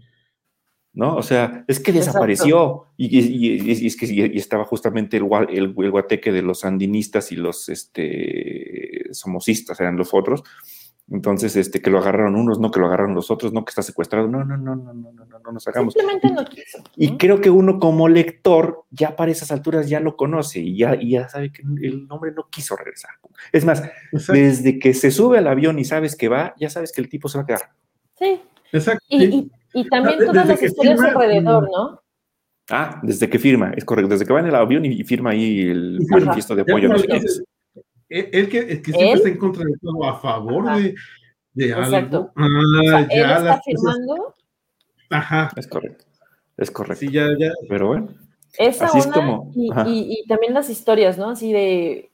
¿No? O sea, es que desapareció y, y, y, y, es que y estaba justamente el, el, el, guateque de los sandinistas y los este, somocistas, eran los otros. Entonces, este, que lo agarraron unos, no que lo agarraron los otros, no que está secuestrado. No, no, no, no, no, no, no, no nos hagamos. Simplemente no quiso. ¿no? Y creo que uno como lector, ya para esas alturas ya lo conoce y ya, y ya sabe que el hombre no quiso regresar. Es más, Exacto. desde que se sube al avión y sabes que va, ya sabes que el tipo se va a quedar. Sí. Exacto. Y, y, y también todas desde las historias firma, alrededor, ¿no? Ah, desde que firma, es correcto, desde que va en el avión y firma ahí el manifiesto de apoyo. No sé él, él, que, el que siempre ¿Él? está en contra de todo, a favor de, de algo. Ah, o sea, ya él está firmando. Cosas... Ajá. Es correcto, es correcto. Sí, ya, ya. Pero bueno. Esa así una, es como, y, y, y, también las historias, ¿no? Así de,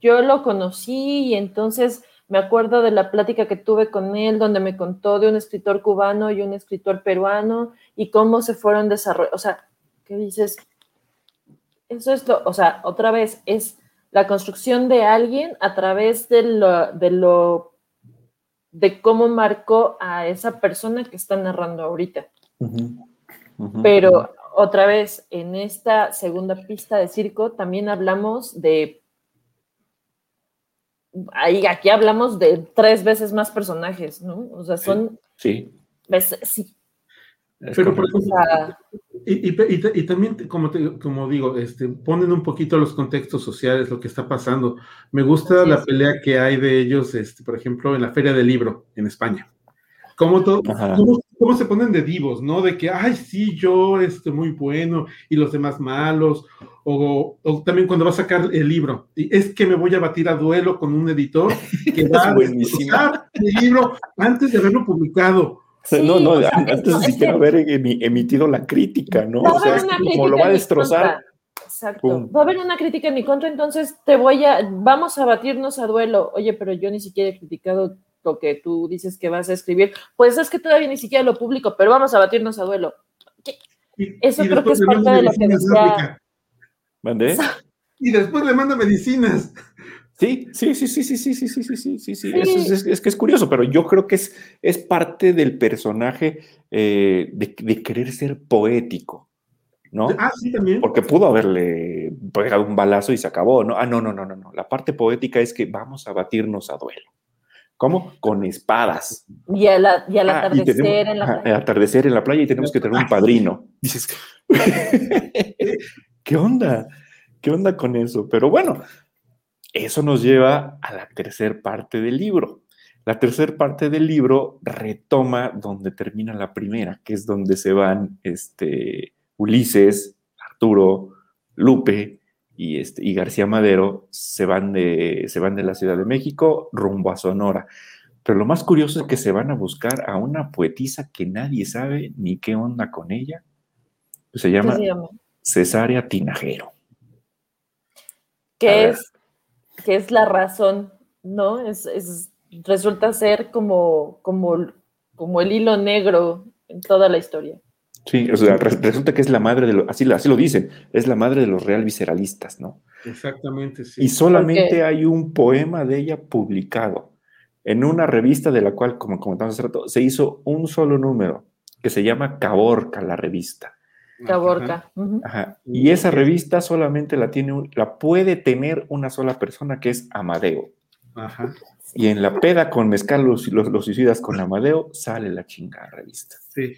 yo lo conocí y entonces me acuerdo de la plática que tuve con él, donde me contó de un escritor cubano y un escritor peruano y cómo se fueron desarrollando. O sea, ¿qué dices? Eso es lo, o sea, otra vez, es la construcción de alguien a través de lo, de lo, de cómo marcó a esa persona que está narrando ahorita. Uh -huh. Uh -huh. Pero otra vez, en esta segunda pista de circo también hablamos de ahí aquí hablamos de tres veces más personajes, ¿no? O sea, son. Sí. Ves, sí. Pero por ejemplo, y, y, y, y, también, como, te, como digo, este, ponen un poquito los contextos sociales, lo que está pasando. Me gusta sí, la sí. pelea que hay de ellos, este, por ejemplo, en la Feria del Libro en España. Cómo, todo, cómo, cómo, se ponen de divos, ¿no? De que, ay, sí, yo, este, muy bueno, y los demás malos, o, o, también cuando va a sacar el libro, y es que me voy a batir a duelo con un editor que va a desglosar el libro antes de haberlo publicado. Sí, no, no, o sea, antes de siquiera haber emitido la crítica, ¿no? O sea, como lo va a destrozar. Exacto. Pum. Va a haber una crítica en mi contra, entonces te voy a, vamos a batirnos a duelo. Oye, pero yo ni siquiera he criticado lo que tú dices que vas a escribir. Pues es que todavía ni siquiera lo publico, pero vamos a batirnos a duelo. Eso y creo que es parte de lo que decía. ¿Mandé? Y después le manda medicinas. Sí, sí, sí, sí, sí, sí, sí, sí, sí, sí, sí, sí. Es, es, es, que es curioso, pero yo creo que es, es parte del personaje eh, de, de, querer ser poético, ¿no? Ah, sí, también. Porque pudo haberle pegado un balazo y se acabó, ¿no? Ah, no, no, no, no, no. La parte poética es que vamos a batirnos a duelo. ¿Cómo? Con espadas. Y al, y al atardecer ah, y tenemos, en la playa. Al atardecer en la playa y tenemos que tener un padrino. Dices, ¿qué onda? ¿Qué onda con eso? Pero bueno, eso nos lleva a la tercera parte del libro. La tercera parte del libro retoma donde termina la primera, que es donde se van este, Ulises, Arturo, Lupe y, este, y García Madero, se van, de, se van de la Ciudad de México rumbo a Sonora. Pero lo más curioso es que se van a buscar a una poetisa que nadie sabe ni qué onda con ella. Se llama, Cesárea Tinajero. ¿Qué es, que es la razón, ¿no? Es, resulta ser como, como, como el hilo negro en toda la historia. Sí, o sea, resulta que es la madre de los, así, así lo dicen, es la madre de los real visceralistas, ¿no? Exactamente, sí. Y solamente hay un poema de ella publicado en una revista de la cual, como comentamos hace rato, se hizo un solo número, que se llama Caborca, la revista. Caborca. Ajá. Y esa revista solamente la tiene, la puede tener una sola persona, que es Amadeo. Ajá. Y en la peda con Mezcal, los, los, suicidas con Amadeo, sale la chingada revista. Sí.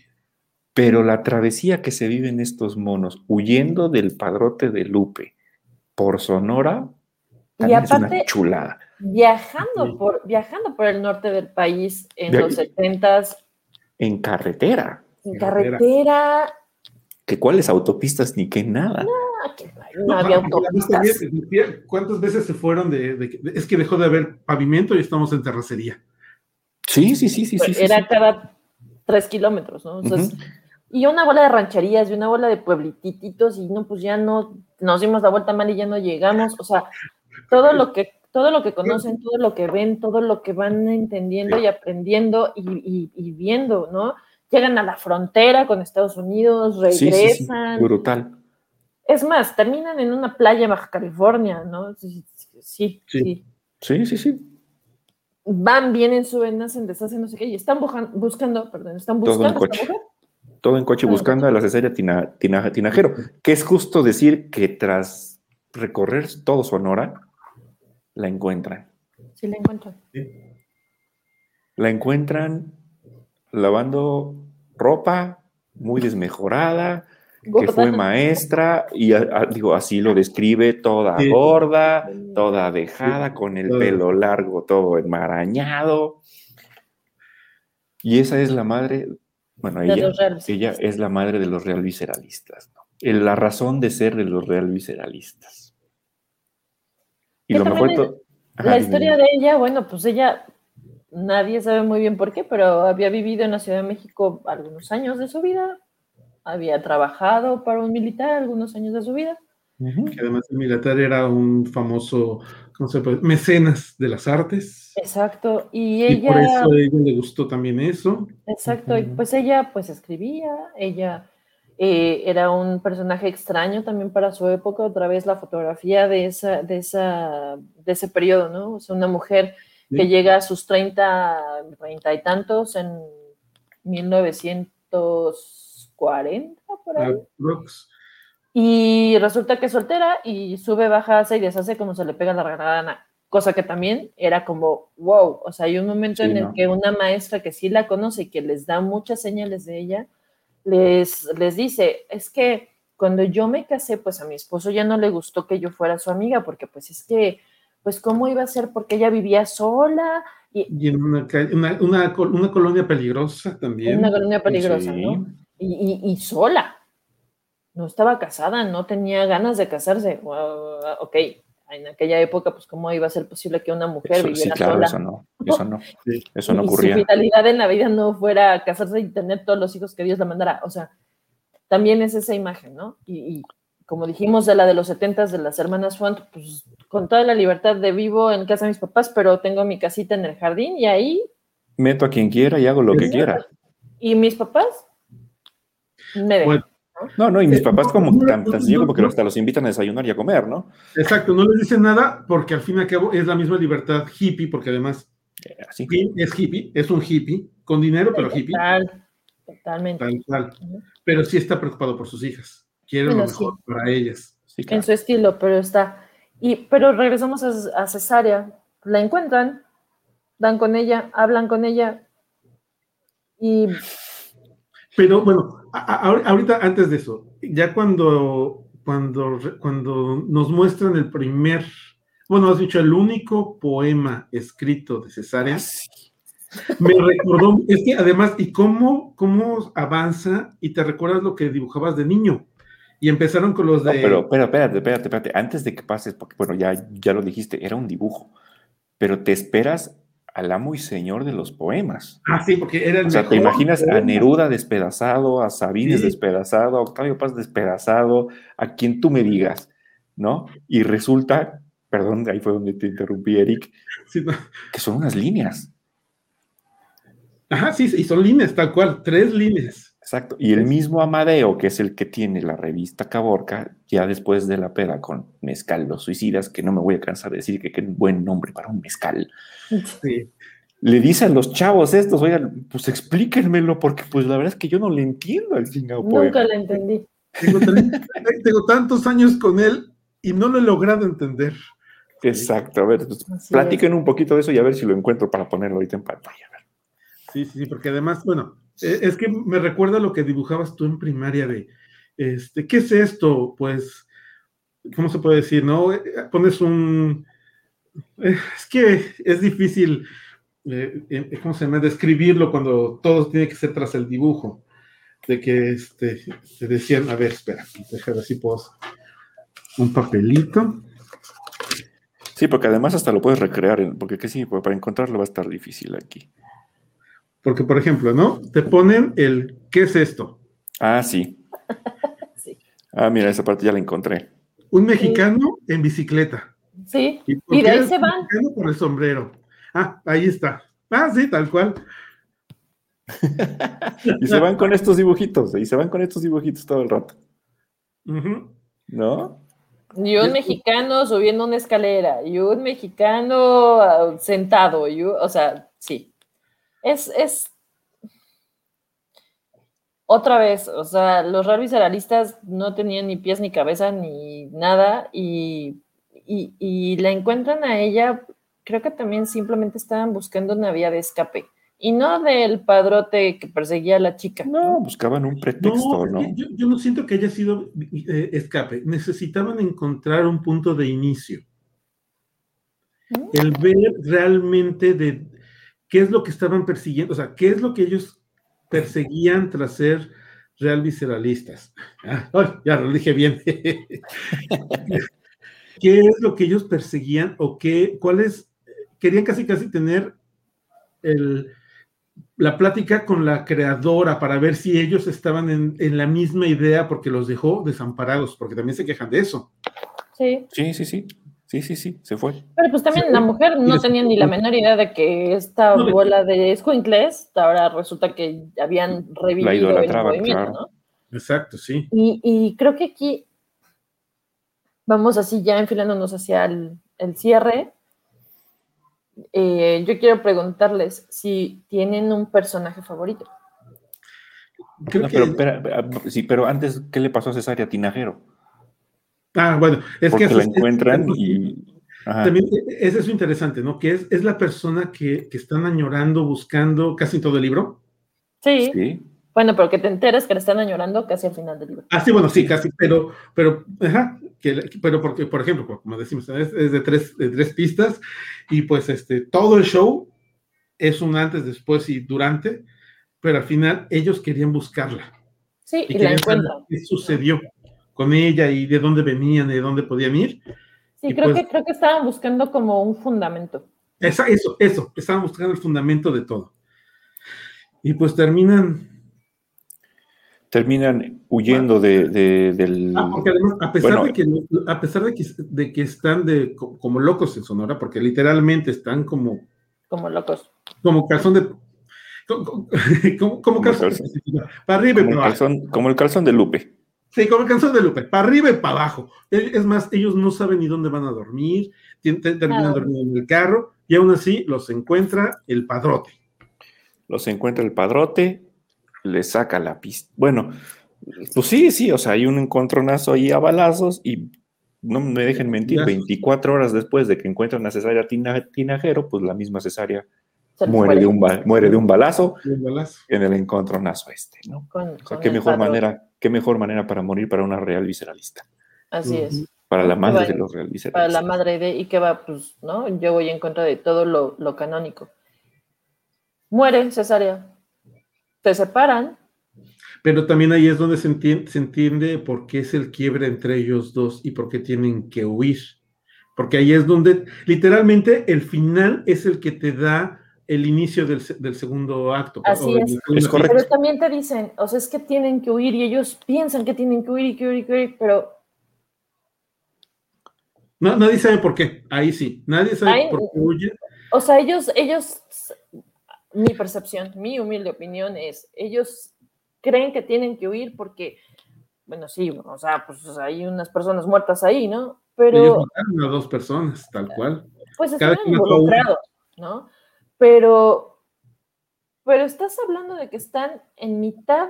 Pero la travesía que se viven estos monos, huyendo del padrote de Lupe por Sonora, y aparte, es una chulada. Viajando por, viajando por el norte del país en los setentas. En carretera. En carretera. ¿Que cuáles autopistas ni qué nada? No, había autopistas. ¿Cuántas veces se fueron de, Es que dejó de haber pavimento y estamos en terracería. Sí, sí, sí, sí. sí Era cada tres kilómetros, ¿no? Y una bola de rancherías y una bola de pueblititos y no, pues ya no, nos dimos la vuelta mal y ya no llegamos. O sea, todo lo que, todo lo que conocen, todo lo que ven, todo lo que van entendiendo y aprendiendo y, viendo, ¿no? Llegan a la frontera con Estados Unidos, regresan. brutal. Es más, terminan en una playa en Baja California, ¿no? Sí, sí. Sí, sí, sí. sí. Van, vienen, suben, hacen, deshacen, no sé qué, y están buscando, perdón, están buscando todo en coche buscando a la cesárea tinajero, que es justo decir que tras recorrer todo Sonora, la encuentran. Sí, la encuentran. La encuentran lavando ropa muy desmejorada, que fue maestra, y digo, así lo describe, toda gorda, toda dejada, con el pelo largo, todo enmarañado. Y esa es la madre bueno, ella, ella es la madre de los real visceralistas, ¿no? la razón de ser de los real visceralistas. Y lo mejor La historia de ella, bueno, pues ella, nadie sabe muy bien por qué, pero había vivido en la Ciudad de México algunos años de su vida, había trabajado para un militar algunos años de su vida. Que además el militar era un famoso ¿cómo se puede? mecenas de las artes. Exacto, y ella... Y por eso a ella le gustó también eso. Exacto, y pues ella pues escribía, ella eh, era un personaje extraño también para su época, otra vez la fotografía de, esa, de, esa, de ese periodo, ¿no? O sea, una mujer que llega a sus 30, 30 y tantos en 1940, por ahí. Y resulta que es soltera y sube, baja, hace y deshace como se le pega la gana. Cosa que también era como, wow, o sea, hay un momento en el que una maestra que sí la conoce y que les da muchas señales de ella, les, les dice, es que cuando yo me casé, pues a mi esposo ya no le gustó que yo fuera su amiga, porque pues es que, pues cómo iba a ser, porque ella vivía sola. Y, en una, una, una, colonia peligrosa también. Una colonia peligrosa, ¿no? Y, y, y sola no estaba casada, no tenía ganas de casarse. ok, en aquella época, pues, ¿cómo iba a ser posible que una mujer viviera sí, claro, sola? Eso no, eso no, eso no ocurría. su vitalidad en la vida no fuera casarse y tener todos los hijos que Dios le mandara. O sea, también es esa imagen, ¿no? Y, como dijimos de la de los setentas de las hermanas Font, pues con toda la libertad de vivo en casa de mis papás, pero tengo mi casita en el jardín y ahí... Meto a quien quiera y hago lo que quiera. ¿Y mis papás? Me dejan. No, no, y mis papás como tan, sencillo porque hasta los invitan a desayunar y a comer, ¿no? Exacto, no les dicen nada porque al fin y al cabo es la misma libertad hippie, porque además eh, Así. es hippie, es un hippie, con dinero, pero hippie. Total, totalmente. Pero sí está preocupado por sus hijas, quiere lo mejor para ellas. En su estilo, pero está. Y, pero regresamos a, a Cesárea, la encuentran, dan con ella, hablan con ella y... Pero bueno, ahorita, antes de eso, ya cuando, cuando, cuando nos muestran el primer, bueno, has dicho, el único poema escrito de Cesárea, me recordó, es que además, y cómo, cómo avanza y te recuerdas lo que dibujabas de niño. Y empezaron con los de. pero, pero, espérate, espérate, espérate. Antes de que pases, porque bueno, ya, ya lo dijiste, era un dibujo. Pero te esperas al amo y señor de los poemas. Ah, sí, porque era el O sea, te imaginas a poema. Neruda despedazado, a sea, te imaginas a Neruda despedazado, a Sabines Sí. despedazado, a Octavio Paz despedazado, a quien tú me digas, ¿no? Y resulta, perdón, ahí fue donde te interrumpí, Eric, Sí, no. que son unas líneas. Ajá, sí, y son líneas, tal cual, tres líneas. Exacto. Y el mismo Amadeo, que es el que tiene la revista Caborca, ya después de la peda con Mezcal, los suicidas, que no me voy a cansar de decir que qué buen nombre para un mezcal, Sí. le dice a los chavos estos, oigan, pues explíquenmelo, porque pues la verdad es que yo no le entiendo al chingado Nunca poema. la entendí. Tengo, tantos años con él y no lo he logrado entender. Exacto, a ver, pues, platiquen un poquito de eso y a ver si lo encuentro para ponerlo ahorita en pantalla. A ver. Sí, sí, sí, porque además, bueno, es que me recuerda lo que dibujabas tú en primaria de, este, ¿qué es esto? Pues, ¿cómo se puede decir? No, Eh, pones un, eh, es que es difícil, eh, eh, ¿cómo se llama? Describirlo cuando todo tiene que ser tras el dibujo. De que, este, te decían, a ver, espera, déjame ver si puedo, un papelito. Sí, porque además hasta lo puedes recrear, porque que sí, para encontrarlo va a estar difícil aquí. Porque, por ejemplo, ¿no? Te ponen el, ¿qué es esto? Ah, sí. Sí. Ah, mira, esa parte ya la encontré. Un mexicano en bicicleta. Sí, ¿Y, por y de qué ahí es se van. mexicano? Por el sombrero. Ah, ahí está. Ah, sí, tal cual. Y se van con estos dibujitos, y se van con estos dibujitos todo el rato. ¿no? Y un mexicano subiendo una escalera, y un mexicano ah, sentado, y un- o sea, sí. Es, es. Otra vez, o sea, los real visceralistas no tenían ni pies ni cabeza ni nada, y, y, y la encuentran a ella, creo que también simplemente estaban buscando una vía de escape, y no del padrote que perseguía a la chica. No, buscaban un pretexto, No, Yo, yo no siento que haya sido eh, escape. Necesitaban encontrar un punto de inicio. ¿Mm? El ver realmente de qué es lo que estaban persiguiendo, o sea, qué es lo que ellos perseguían tras ser real visceralistas. Ah, ay, ya lo dije bien. ¿Qué es lo que ellos perseguían o qué, cuáles, querían casi casi tener el, la plática con la creadora para ver si ellos estaban en, en, la misma idea porque los dejó desamparados, porque también se quejan de eso. Sí. Sí, sí, sí. Sí, sí, sí, se fue. Pero pues también la mujer no tenía ni la menor idea de que esta No, bola de escuincles ahora resulta que habían revivido el idolatraban, movimiento, claro. ¿no? Exacto, sí. Y, y creo que aquí vamos así ya enfilándonos hacia el, el cierre. Eh, yo quiero preguntarles si tienen un personaje favorito. Creo No, que, pero, espera, ah, sí, pero antes, ¿qué le pasó a Cesárea Tinajero? Ah, bueno, es Porque que la eso es- encuentran es- y. Ajá. También es eso interesante, ¿no? Que es, es la persona que, que están añorando, buscando casi todo el libro. Sí. Sí. Bueno, pero que te enteres que le están añorando casi al final del libro. Ah, sí, bueno, sí, casi, pero, pero, ajá, que, pero porque, por ejemplo, como decimos, es, es de, tres, de tres pistas y pues este, todo el show es un antes, después y durante, pero al final ellos querían buscarla. Sí, y, la querían saber encuentran. ¿Qué sucedió con ella y de dónde venían, de dónde podían ir? Sí, y creo, pues- que, creo que estaban buscando como un fundamento. Esa, eso, eso, estaban buscando el fundamento de todo. Y pues terminan Terminan huyendo de, de- del. Ah, porque además, a pesar, Bueno. de, que, a pesar de, que, de que están de, co- como locos en Sonora, porque literalmente están como, Como locos. como calzón de. Como, como- como Como calzón, para arriba como, el calzón, como el calzón de Lupe. Sí, como el calzón de Lupe, para arriba y para abajo. Es más, ellos no saben ni dónde van a dormir, terminan Ah. dormiendo en el carro, y aún así los encuentra el padrote. Los encuentra el padrote, le saca la pista. Bueno, pues sí, sí, o sea, hay un encontronazo ahí a balazos y no me dejen mentir, Ya. 24 horas después de que encuentran a cesárea tina- tinajero, pues la misma cesárea muere de, un muere de un balazo en el encontronazo este, ¿no? con- O sea, qué mejor padrote. manera, qué mejor manera para morir para una real visceralista, Así es. Para la madre de los real Para visceralistas. la madre de, y que va, pues, ¿no? Yo voy en contra de todo lo, lo canónico. Muere cesárea. Se separan. Pero también ahí es donde se entiende, se entiende por qué es el quiebre entre ellos dos y por qué tienen que huir. Porque ahí es donde, literalmente, el final es el que te da el inicio del, segundo acto. Así es. correcto. Pero también te dicen, o sea, es que tienen que huir y ellos piensan que tienen que huir y que huir y que huir, pero... No, nadie sabe por qué, ahí sí, nadie sabe por qué huye. O sea, ellos, ellos, mi percepción, mi humilde opinión es, ellos creen que tienen que huir porque, bueno, sí, o sea, pues hay unas personas muertas ahí, ¿no? Pero... Ellos mataron a dos personas, tal cual. Pues están involucrados, ¿no? Pero, pero estás hablando de que están en mitad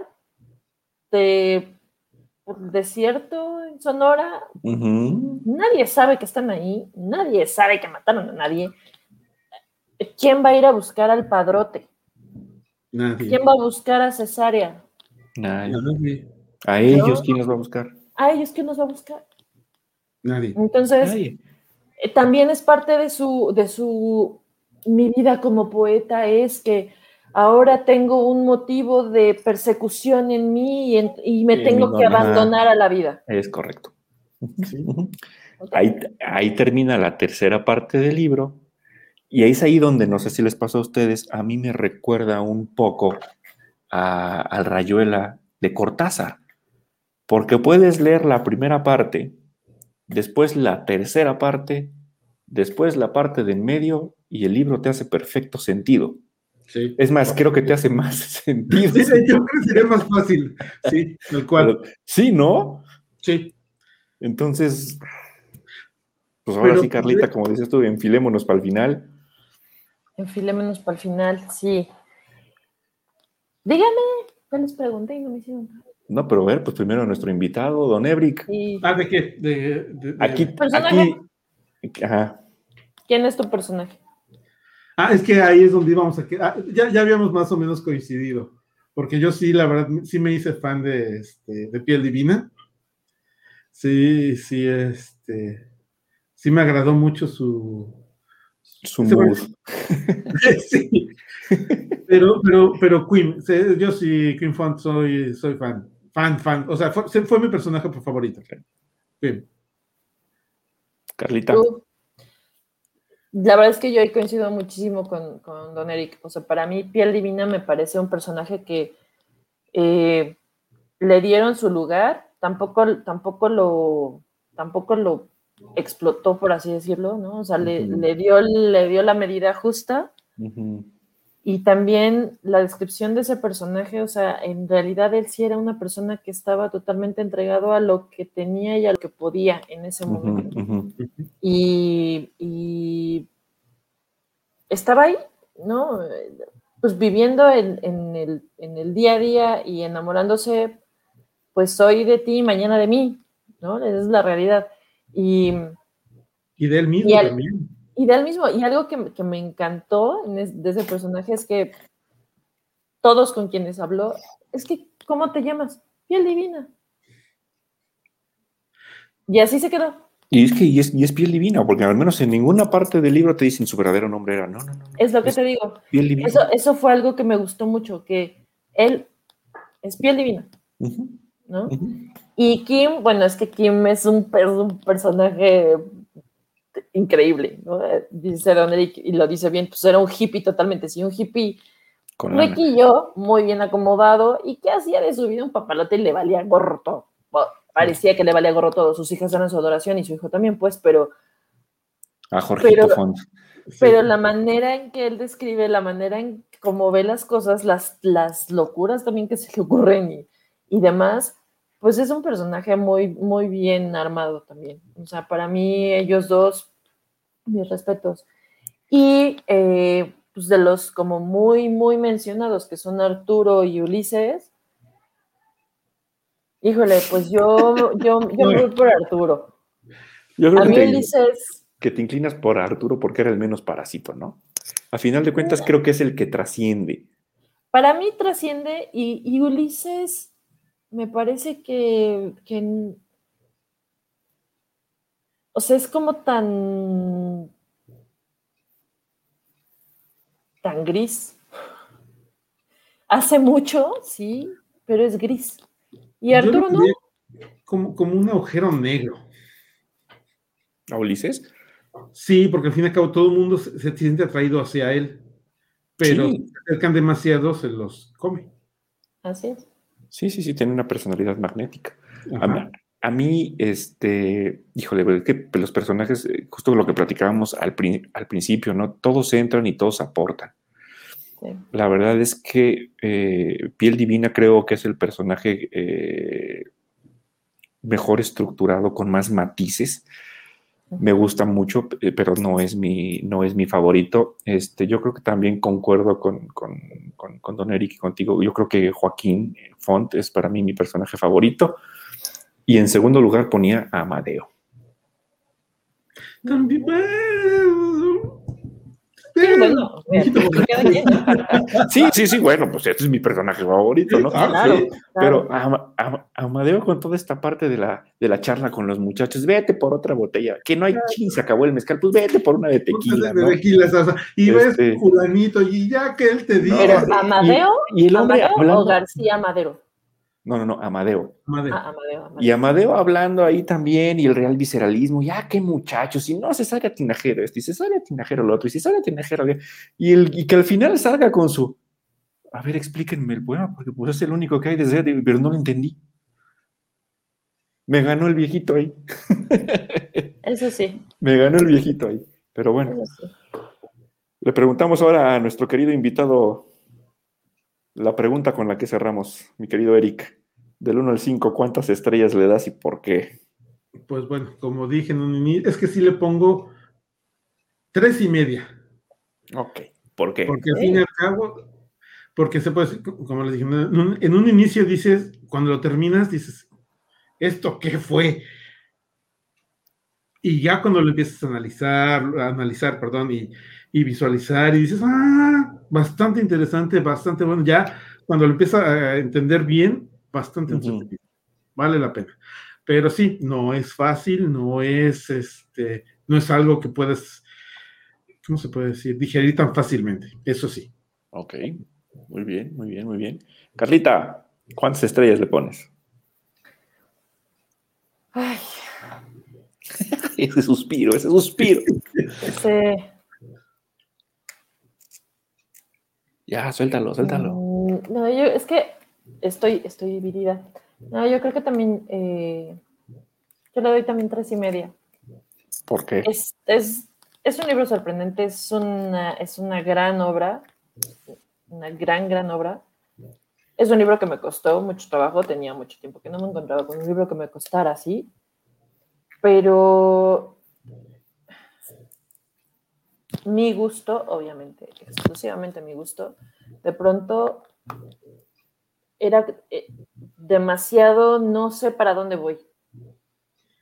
de desierto en Sonora. Nadie sabe que están ahí, nadie sabe que mataron a nadie. ¿Quién va a ir a buscar al padrote? Nadie. ¿Quién va a buscar a Cesárea? Nadie. ¿A ellos quién los va a buscar? ¿A ellos quién los va a buscar? Nadie. Entonces, eh, también es parte de su, de su mi vida como poeta es que ahora tengo un motivo de persecución en mí y, me tengo que abandonar a la vida. Es correcto. Ahí, termina la tercera parte del libro y ahí es ahí donde, no sé si les pasó a ustedes, a mí me recuerda un poco al Rayuela de Cortázar, porque puedes leer la primera parte, después la tercera parte, después la parte de en medio y el libro te hace perfecto sentido. Sí. Es más, creo que te hace más sentido. Sí, yo creo que sería más fácil. Sí, tal cual. sí, ¿no? Sí. Entonces, pues ahora sí, Carlita, como dices tú, enfilémonos para el final. Enfilémonos para el final, sí. Dígame, ¿qué les pregunté y no me hicieron No, pero a ver, pues primero nuestro invitado, don Ebrick. Ah, ¿de qué? De, Aquí, aquí, ajá. ¿Quién es tu personaje? Ah, es que ahí es donde íbamos a quedar. Ah, ya, ya habíamos más o menos coincidido, porque yo sí, la verdad, sí me hice fan de, este, de Piel Divina. Sí, sí, este, sí me agradó mucho su... Su mood. sí. Pero, pero, pero Queen, yo sí, Queen Font soy, soy fan. Fan, fan. O sea, fue, fue mi personaje favorito. Queen. Carlita la verdad es que yo he coincido muchísimo con, Don Eric. O sea, para mí, Piel Divina me parece un personaje que eh, le dieron su lugar, tampoco, tampoco, lo, tampoco lo explotó, por así decirlo, ¿no? O sea, le, dio, le dio la medida justa. Y también la descripción de ese personaje, o sea, en realidad él sí era una persona que estaba totalmente entregado a lo que tenía y a lo que podía en ese momento. y, estaba ahí, ¿no? Pues viviendo en, el, día a día y enamorándose, pues hoy de ti, mañana de mí, ¿no? Esa es la realidad. Y, y de él mismo también y de él mismo, y algo que, me encantó de ese personaje es que todos con quienes habló, es que, ¿cómo te llamas? Piel divina. Y así se quedó. Y es que y es, piel divina, porque al menos en ninguna parte del libro te dicen su verdadero nombre era. No, no, no. Es lo que te digo. Piel divina. Eso, eso fue algo que me gustó mucho, que él es piel divina. ¿no? Y Kim, bueno, es que Kim es un, un personaje increíble, ¿no? Dice Don Eric, y lo dice bien, pues era un hippie totalmente, sí, un hippie riquillo, muy bien acomodado, y que hacía de su vida un papalote y le valía gorro todo. parecía que le valía gorro todo, sus hijas eran su adoración y su hijo también, pues, pero... A Jorgito pero, Pero la manera en que él describe, la manera en cómo ve las cosas, las, las locuras también que se le ocurren y, y demás, pues es un personaje muy, muy bien armado también. O sea, para mí ellos dos, mis respetos. Y eh, pues de los como muy, muy mencionados, que son Arturo y Ulises, híjole, pues yo, yo, yo voy por Arturo. Yo creo A mí Ulises... Que te inclinas por Arturo porque era el menos parásito, ¿no? A final de cuentas creo que es el que trasciende. Para mí trasciende y, y Ulises me parece que, o sea, es como tan, tan gris. Hace mucho, sí, pero es gris. Y Arturo no. Como, como un agujero negro. ¿A Ulises? Sí, porque al fin y al cabo todo el mundo se, siente atraído hacia él. pero se acercan demasiado, se los come. Así es. Sí, sí, sí, tiene una personalidad magnética. A mí, este, híjole, que los personajes, eh, justo lo que platicábamos al, al principio, ¿no? Todos entran y todos aportan. La verdad es que eh, Piel Divina creo que es el personaje eh, mejor estructurado, con más matices. Me gusta mucho, eh, pero no es mi, no es mi favorito. Este, yo creo que también concuerdo con, con, con, Don Eric y contigo. Yo creo que Joaquín Font es para mí mi personaje favorito. Y en segundo lugar ponía a Amadeo. Sí, sí, sí, bueno, pues este es mi personaje favorito, ¿no? Pero Amadeo con toda esta parte de la, de la charla con los muchachos, vete por otra botella, que no hay chin, se acabó el mezcal, pues vete por una de tequila. De tequila, y ves este fulanito, y ya que él te diga. Amadeo, y, el hombre o García Madero. No, no, no, Amadeo. Ah, Amadeo. Y Amadeo hablando ahí también, y el real visceralismo, ya qué muchachos, y no se salga tinajero esto, y se sale tinajero lo otro, y se sale tinajero, y, el, y que al final salga con su, a ver, explíquenme el poema, porque pues es el único que hay desde, pero no lo entendí. Me ganó el viejito ahí. Eso sí. Me ganó el viejito ahí, pero bueno. Le preguntamos ahora a nuestro querido invitado la pregunta con la que cerramos, mi querido Eric, del 1 al 5, ¿cuántas estrellas le das y por qué? Pues bueno, como dije en un inicio, es que sí le pongo tres y media. Ok, ¿por qué? Porque al fin y al cabo, porque se puede, como les dije, en un inicio dices, cuando lo terminas, dices, ¿esto qué fue? Y ya cuando lo empiezas a analizar, a analizar, perdón, y, y visualizar, y dices, ah, bastante interesante, bastante bueno. Ya cuando lo empieza a entender bien, bastante Vale la pena. Pero sí, no es fácil, no es este, no es algo que puedes, ¿cómo se puede decir? Digerir tan fácilmente. Eso sí. Ok, muy bien, muy bien, muy bien. Carlita, ¿cuántas estrellas le pones? Ay. ese suspiro, ese suspiro. Ese Ya, suéltalo, suéltalo. Mm, no, yo es que estoy, estoy dividida. No, yo creo que también, eh, yo le doy también tres y media. ¿Por qué? Es, es, es, un libro sorprendente, es una, es una gran obra, una gran, gran obra. Es un libro que me costó mucho trabajo, tenía mucho tiempo que no me encontraba con un libro que me costara así, pero mi gusto, obviamente, exclusivamente mi gusto, de pronto era eh, demasiado, no sé para dónde voy.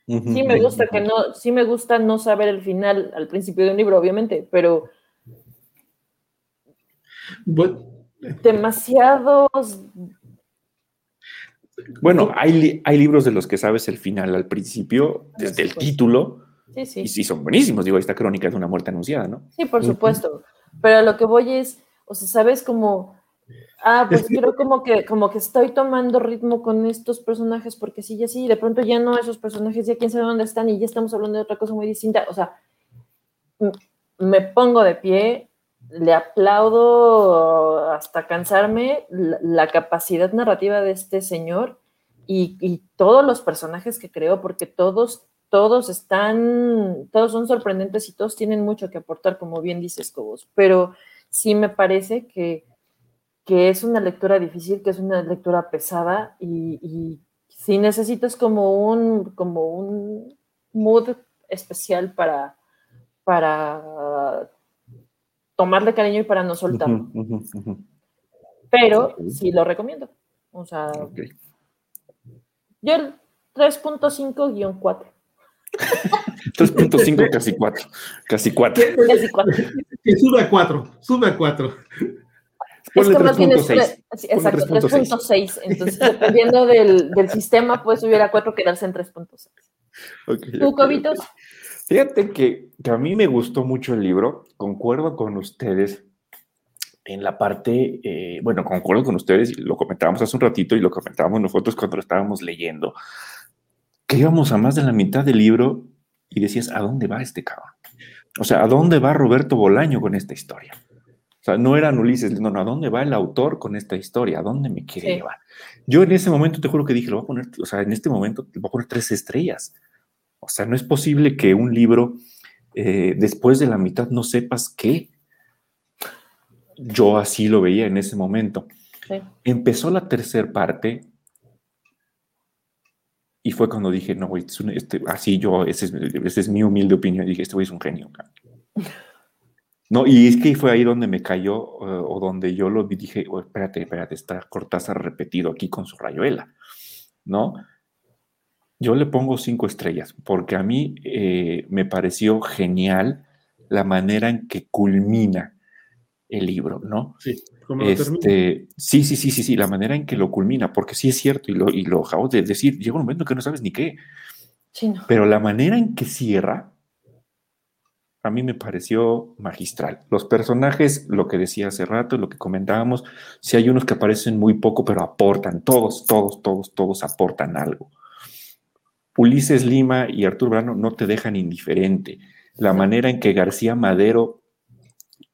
Sí me gusta que no, sí me gusta no saber el final al principio de un libro, obviamente, pero demasiados. Bueno, hay, hay libros de los que sabes el final al principio, desde el título, Sí, sí. Y sí, son buenísimos. Digo, esta crónica es una muerte anunciada, ¿no? Sí, por supuesto. Pero lo que voy es, o sea, ¿sabes como Ah, pues creo como que, como que estoy tomando ritmo con estos personajes porque sí, ya sí, de pronto ya no esos personajes, ya quién sabe dónde están y ya estamos hablando de otra cosa muy distinta. O sea, me pongo de pie, le aplaudo hasta cansarme la, capacidad narrativa de este señor y, y, todos los personajes que creo, porque todos todos están, todos son sorprendentes y todos tienen mucho que aportar, como bien dices, Cobos, pero sí me parece que, es una lectura difícil, que es una lectura pesada y, si necesitas como un, como un mood especial para, para tomarle cariño y para no soltarlo. Pero sí lo recomiendo. O sea, yo el 3.5-4. 3.5, casi 4. Casi 4. Casi 4. Que sube a 4. Sube a 4. Es que más bien es exacto, 3.6. Entonces, dependiendo del, del, sistema, puede subir a 4 quedarse en 3.6. Okay, ¿Tú, Cobitos? Fíjate que, que, a mí me gustó mucho el libro. Concuerdo con ustedes en la parte, eh, bueno, concuerdo con ustedes, lo comentábamos hace un ratito y lo comentábamos nosotros cuando lo estábamos leyendo que íbamos a más de la mitad del libro y decías, ¿a dónde va este cabrón? O sea, ¿a dónde va Roberto Bolaño con esta historia? Sea, no eran Ulises, no, no, ¿a dónde va el autor con esta historia? ¿A dónde me quiere llevar? Yo en ese momento te juro que dije, lo voy a poner, o sea, en este momento le voy a poner tres estrellas. O sea, no es posible que un libro eh, después de la mitad no sepas qué. Yo así lo veía en ese momento. Empezó la tercera parte y fue cuando dije, no, güey, este, así yo, esa es, es, mi humilde opinión, dije, este güey es un genio. No, y es que fue ahí donde me cayó eh, o donde yo lo vi, dije, oh, espérate, espérate, está Cortázar repetido aquí con su rayuela, ¿no? Yo le pongo cinco estrellas porque a mí eh, me pareció genial la manera en que culmina el libro, ¿no? Sí, este, sí, sí, sí, sí, sí, la manera en que lo culmina, porque sí es cierto, y lo, y lo acabo de decir, llega un momento que no sabes ni qué. Pero la manera en que cierra, a mí me pareció magistral. Los personajes, lo que decía hace rato, lo que comentábamos, si hay unos que aparecen muy poco, pero aportan, todos, todos, todos, todos aportan algo. Ulises Lima y Arturo Brano no te dejan indiferente. La manera en que García Madero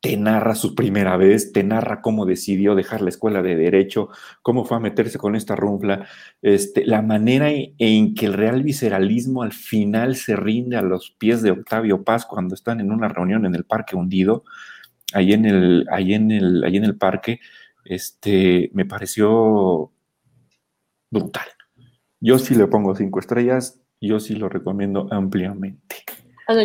te narra su primera vez, te narra cómo decidió dejar la escuela de derecho, cómo fue a meterse con esta runfla, este, la manera en que el real visceralismo al final se rinde a los pies de Octavio Paz cuando están en una reunión en el Parque Hundido, ahí en el, ahí en el, ahí en el parque, este, me pareció brutal. Yo sí le pongo cinco estrellas, yo sí lo recomiendo ampliamente.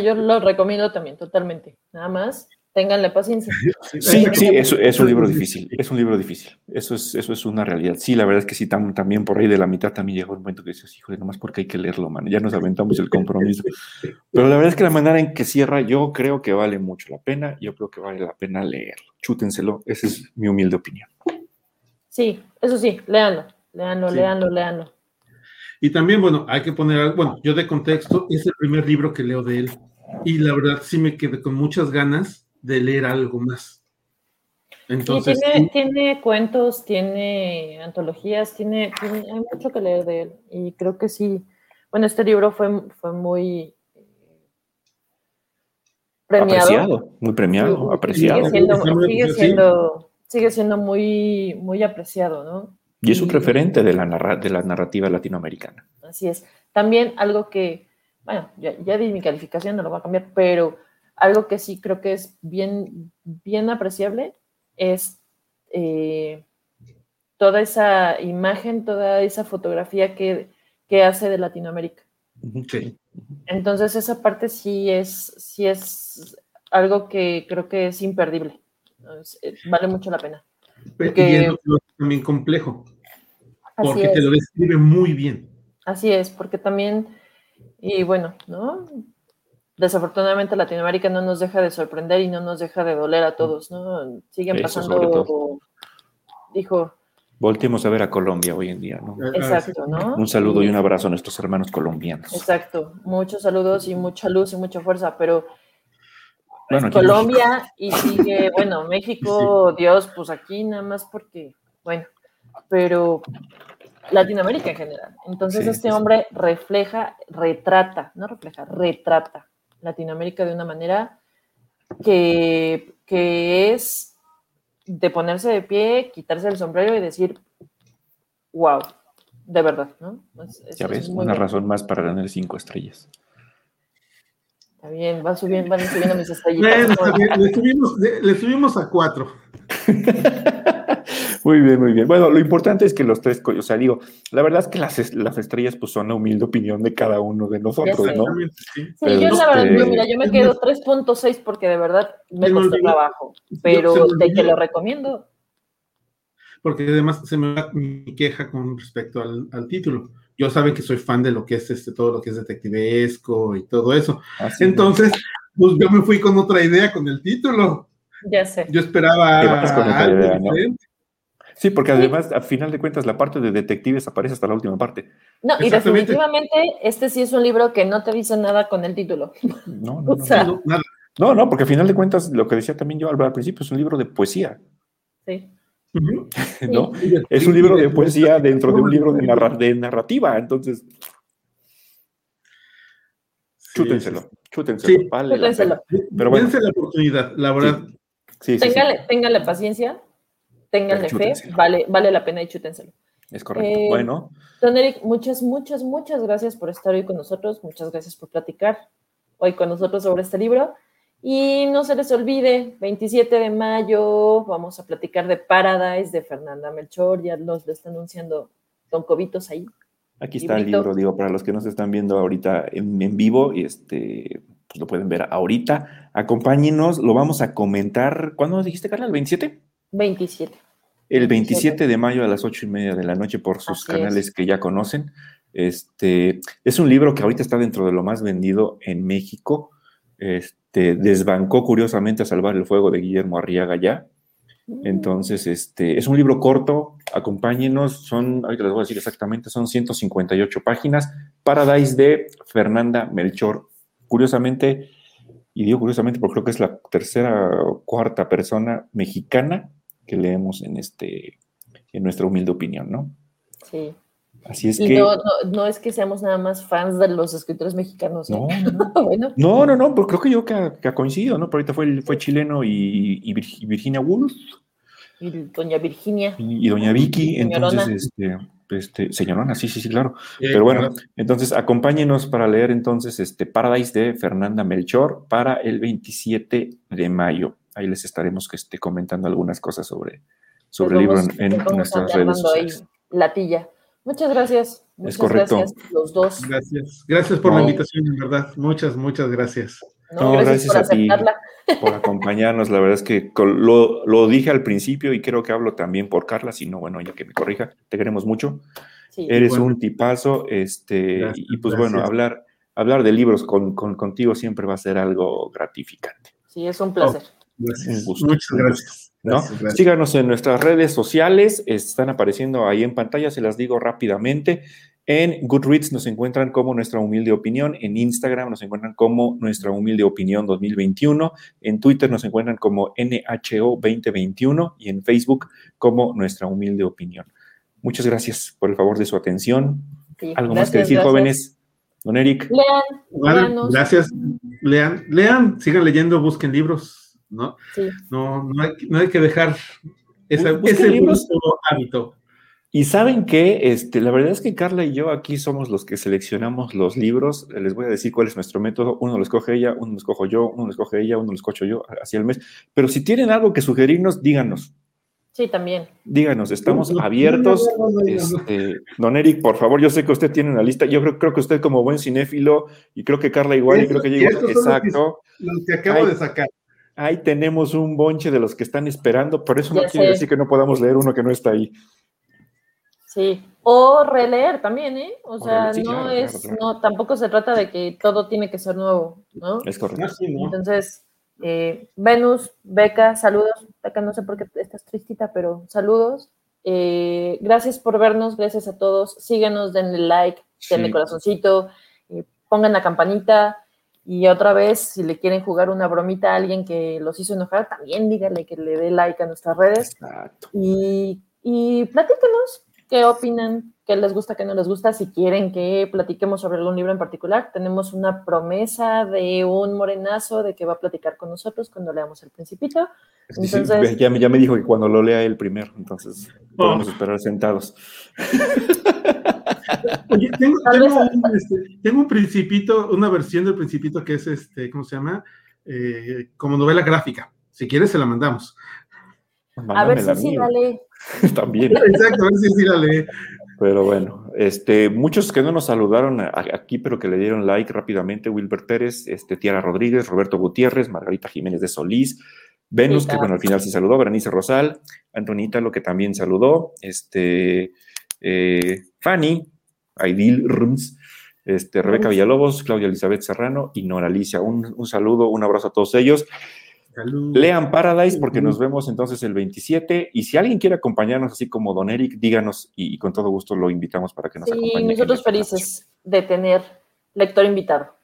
yo lo recomiendo también, totalmente. Nada más Ténganle paciencia. Sí, sí, es, un libro difícil, es un libro difícil, eso es, eso es una realidad. Sí, la verdad es que sí, también por ahí de la mitad también llegó un momento que dices, hijo, nomás porque hay que leerlo, man, ya nos aventamos el compromiso. Pero la verdad es que la manera en que cierra, yo creo que vale mucho la pena, yo creo que vale la pena leerlo. Chútenselo, esa es mi humilde opinión. Sí, eso sí, léanlo, léanlo, léanlo, léanlo. Y también, bueno, hay que poner, bueno, yo de contexto, es el primer libro que leo de él. Y la verdad sí me quedé con muchas ganas de leer algo más. Entonces, tiene, cuentos, tiene antologías, tiene, hay mucho que leer de él. Y creo que sí. Bueno, este libro fue, fue muy premiado. Apreciado, muy premiado, apreciado. Sigue siendo, muy, muy apreciado, ¿no? Y es un referente de la, de la narrativa latinoamericana. Así es. También algo que, bueno, ya, ya di mi calificación, no lo voy a cambiar, pero algo que sí creo que es bien, bien apreciable es eh, toda esa imagen, toda esa fotografía que, hace de Latinoamérica. Entonces esa parte sí es, sí es algo que creo que es imperdible. Eh, vale mucho la pena. Porque, y es también complejo. Porque te lo describe muy bien. Así es, porque también, y bueno, ¿no? Desafortunadamente Latinoamérica no nos deja de sorprender y no nos deja de doler a todos, ¿no? Siguen pasando, dijo... Voltemos a ver a Colombia hoy en día, ¿no? Exacto, ¿no? Un saludo y un abrazo a nuestros hermanos colombianos. Exacto, muchos saludos y mucha luz y mucha fuerza, pero bueno, Colombia y sigue, bueno, México, Dios, pues aquí nada más porque, bueno, pero Latinoamérica en general. Entonces este hombre refleja, retrata, no refleja, retrata Latinoamérica de una manera que, es de ponerse de pie, quitarse el sombrero y decir, wow, de verdad, ¿no? ya ves, una razón más para ganar cinco estrellas. Está bien, van subiendo, van subiendo mis estrellitas. le, subimos, a cuatro. Muy bien, muy bien. Bueno, lo importante es que los tres, o sea, digo, la verdad es que las, las estrellas pues son la humilde opinión de cada uno de nosotros, ¿no? Sí, yo la verdad, este, mira, yo me quedo 3.6 porque de verdad me costó trabajo, pero de que lo recomiendo. Porque además se me da mi queja con respecto al, al título. Yo saben que soy fan de lo que es este, todo lo que es detectivesco y todo eso. Entonces, pues yo me fui con otra idea con el título. Ya sé. Yo esperaba algo Sí, porque además, a final de cuentas, la parte de detectives aparece hasta la última parte. No, y definitivamente este sí es un libro que no te dice nada con el título. No, no, no, no, no, porque a final de cuentas, lo que decía también yo al, principio, es un libro de poesía. Sí. ¿No? Es un libro de poesía dentro de un libro de, narrativa, entonces. chútenselo, chútenselo. Vale Pero bueno. la oportunidad, la verdad. Sí, téngale, paciencia, ténganle fe, vale, vale la pena y chútenselo. Es correcto. Eh, bueno. Don Eric, muchas, muchas, muchas gracias por estar hoy con nosotros. Muchas gracias por platicar hoy con nosotros sobre este libro. Y no se les olvide, 27 de mayo vamos a platicar de Paradise de Fernanda Melchor. Ya los lo está anunciando Don Cobitos ahí. Aquí está el libro, digo, para los que nos están viendo ahorita en, en vivo, este, pues lo pueden ver ahorita. Acompáñenos, lo vamos a comentar. ¿Cuándo dijiste, Carla? ¿El 27? 27. El 27 de mayo a las 8 y media de la noche por sus canales que ya conocen. Este, es un libro que ahorita está dentro de lo más vendido en México. Este, desbancó curiosamente a Salvar el Fuego de Guillermo Arriaga ya. Mm. Entonces, este, es un libro corto, acompáñenos, son, ahorita les voy a decir exactamente, son 158 páginas. Paradise de Fernanda Melchor. Curiosamente, y digo curiosamente porque creo que es la tercera o cuarta persona mexicana que leemos en este, en nuestra humilde opinión, ¿no? Sí. Así es que. No, no, es que seamos nada más fans de los escritores mexicanos. No, no, no, no, pero creo que yo que ha, coincidido, ¿no? Pero ahorita fue, fue chileno y, Virginia Woolf. Y doña Virginia. Y, doña Vicky, entonces, este, este, señorona, sí, sí, sí, claro. Pero bueno, entonces acompáñenos para leer entonces este Paradise de Fernanda Melchor para el 27 de mayo. Ahí les estaremos este, comentando algunas cosas sobre, sobre el libro en, nuestras redes sociales. La tilla. Muchas gracias. Muchas es correcto. Gracias, los dos. Gracias. Gracias por la invitación, en verdad. Muchas, muchas gracias. No, gracias, a ti por acompañarnos. La verdad es que lo, lo, dije al principio y creo que hablo también por Carla, si no, bueno, ya que me corrija, te queremos mucho. Eres un tipazo, este, y pues bueno, hablar, hablar de libros con, con, contigo siempre va a ser algo gratificante. Sí, es un placer. Un gusto. Muchas gracias. Síganos en nuestras redes sociales, están apareciendo ahí en pantalla, se las digo rápidamente. En Goodreads nos encuentran como Nuestra Humilde Opinión, en Instagram nos encuentran como Nuestra Humilde Opinión 2021, en Twitter nos encuentran como NHO 2021 y en Facebook como Nuestra Humilde Opinión. Muchas gracias por el favor de su atención. ¿Algo más que decir, jóvenes? Don Eric. Lean, gracias. Lean, lean, sigan leyendo, busquen libros, ¿no? No, no hay, no hay que dejar ese hábito. Y saben que este, la verdad es que Carla y yo aquí somos los que seleccionamos los libros. Les voy a decir cuál es nuestro método. Uno lo escoge ella, uno lo escojo yo, uno lo escoge ella, uno lo escojo yo, así al mes. Pero si tienen algo que sugerirnos, díganos. Sí, también. Díganos, estamos abiertos. Este, don Eric, por favor, yo sé que usted tiene una lista. Yo creo, creo que usted como buen cinéfilo, y creo que Carla igual, y creo que yo Exacto. Los que, acabo de sacar. Ahí tenemos un bonche de los que están esperando, por eso no quiere decir que no podamos leer uno que no está ahí. Sí, o releer también, ¿eh? O sea, no es, no, tampoco se trata de que todo tiene que ser nuevo, ¿no? Es correcto. Entonces, eh, Venus, Beca, saludos. Beca, no sé por qué estás tristita, pero saludos. Eh, gracias por vernos, gracias a todos. Síguenos, denle like, denle corazoncito, eh, pongan la campanita. Y otra vez, si le quieren jugar una bromita a alguien que los hizo enojar, también díganle que le dé like a nuestras redes. Exacto. Y, y platíquenos, qué opinan, qué les gusta, qué no les gusta, si quieren que platiquemos sobre algún libro en particular. Tenemos una promesa de un morenazo de que va a platicar con nosotros cuando leamos El Principito. Entonces, ya, me dijo que cuando lo lea él primero, entonces podemos oh. esperar sentados. Oye, este, tengo, un, principito, una versión del principito que es este, ¿cómo se llama? Eh, como novela gráfica. Si quieres, se la mandamos. A ver si sí, dale. También. Exacto, a ver si sí, dale. Pero bueno, este, muchos que no nos saludaron aquí, pero que le dieron like rápidamente, Wilber Pérez, este, Tiara Rodríguez, Roberto Gutiérrez, Margarita Jiménez de Solís, Venus, que bueno, al final sí saludó, Berenice Rosal, Antonita, lo que también saludó, este, eh, Fanny, Aidil Rums, este, Rebeca Villalobos, Claudia Elizabeth Serrano y Nora Alicia. Un, un saludo, un abrazo a todos ellos. Lean Paradise porque nos vemos entonces el 27 y si alguien quiere acompañarnos así como Don Eric, díganos y, con todo gusto lo invitamos para que nos sí, acompañe. nosotros felices de tener lector invitado.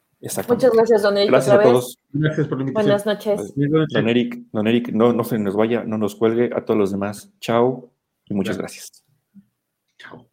Muchas gracias, Don Eric. Gracias a todos. Gracias por la invitación. Buenas noches. Don Eric, Don Eric, no, no se nos vaya, no nos cuelgue. A todos los demás, chao y muchas gracias. Chao.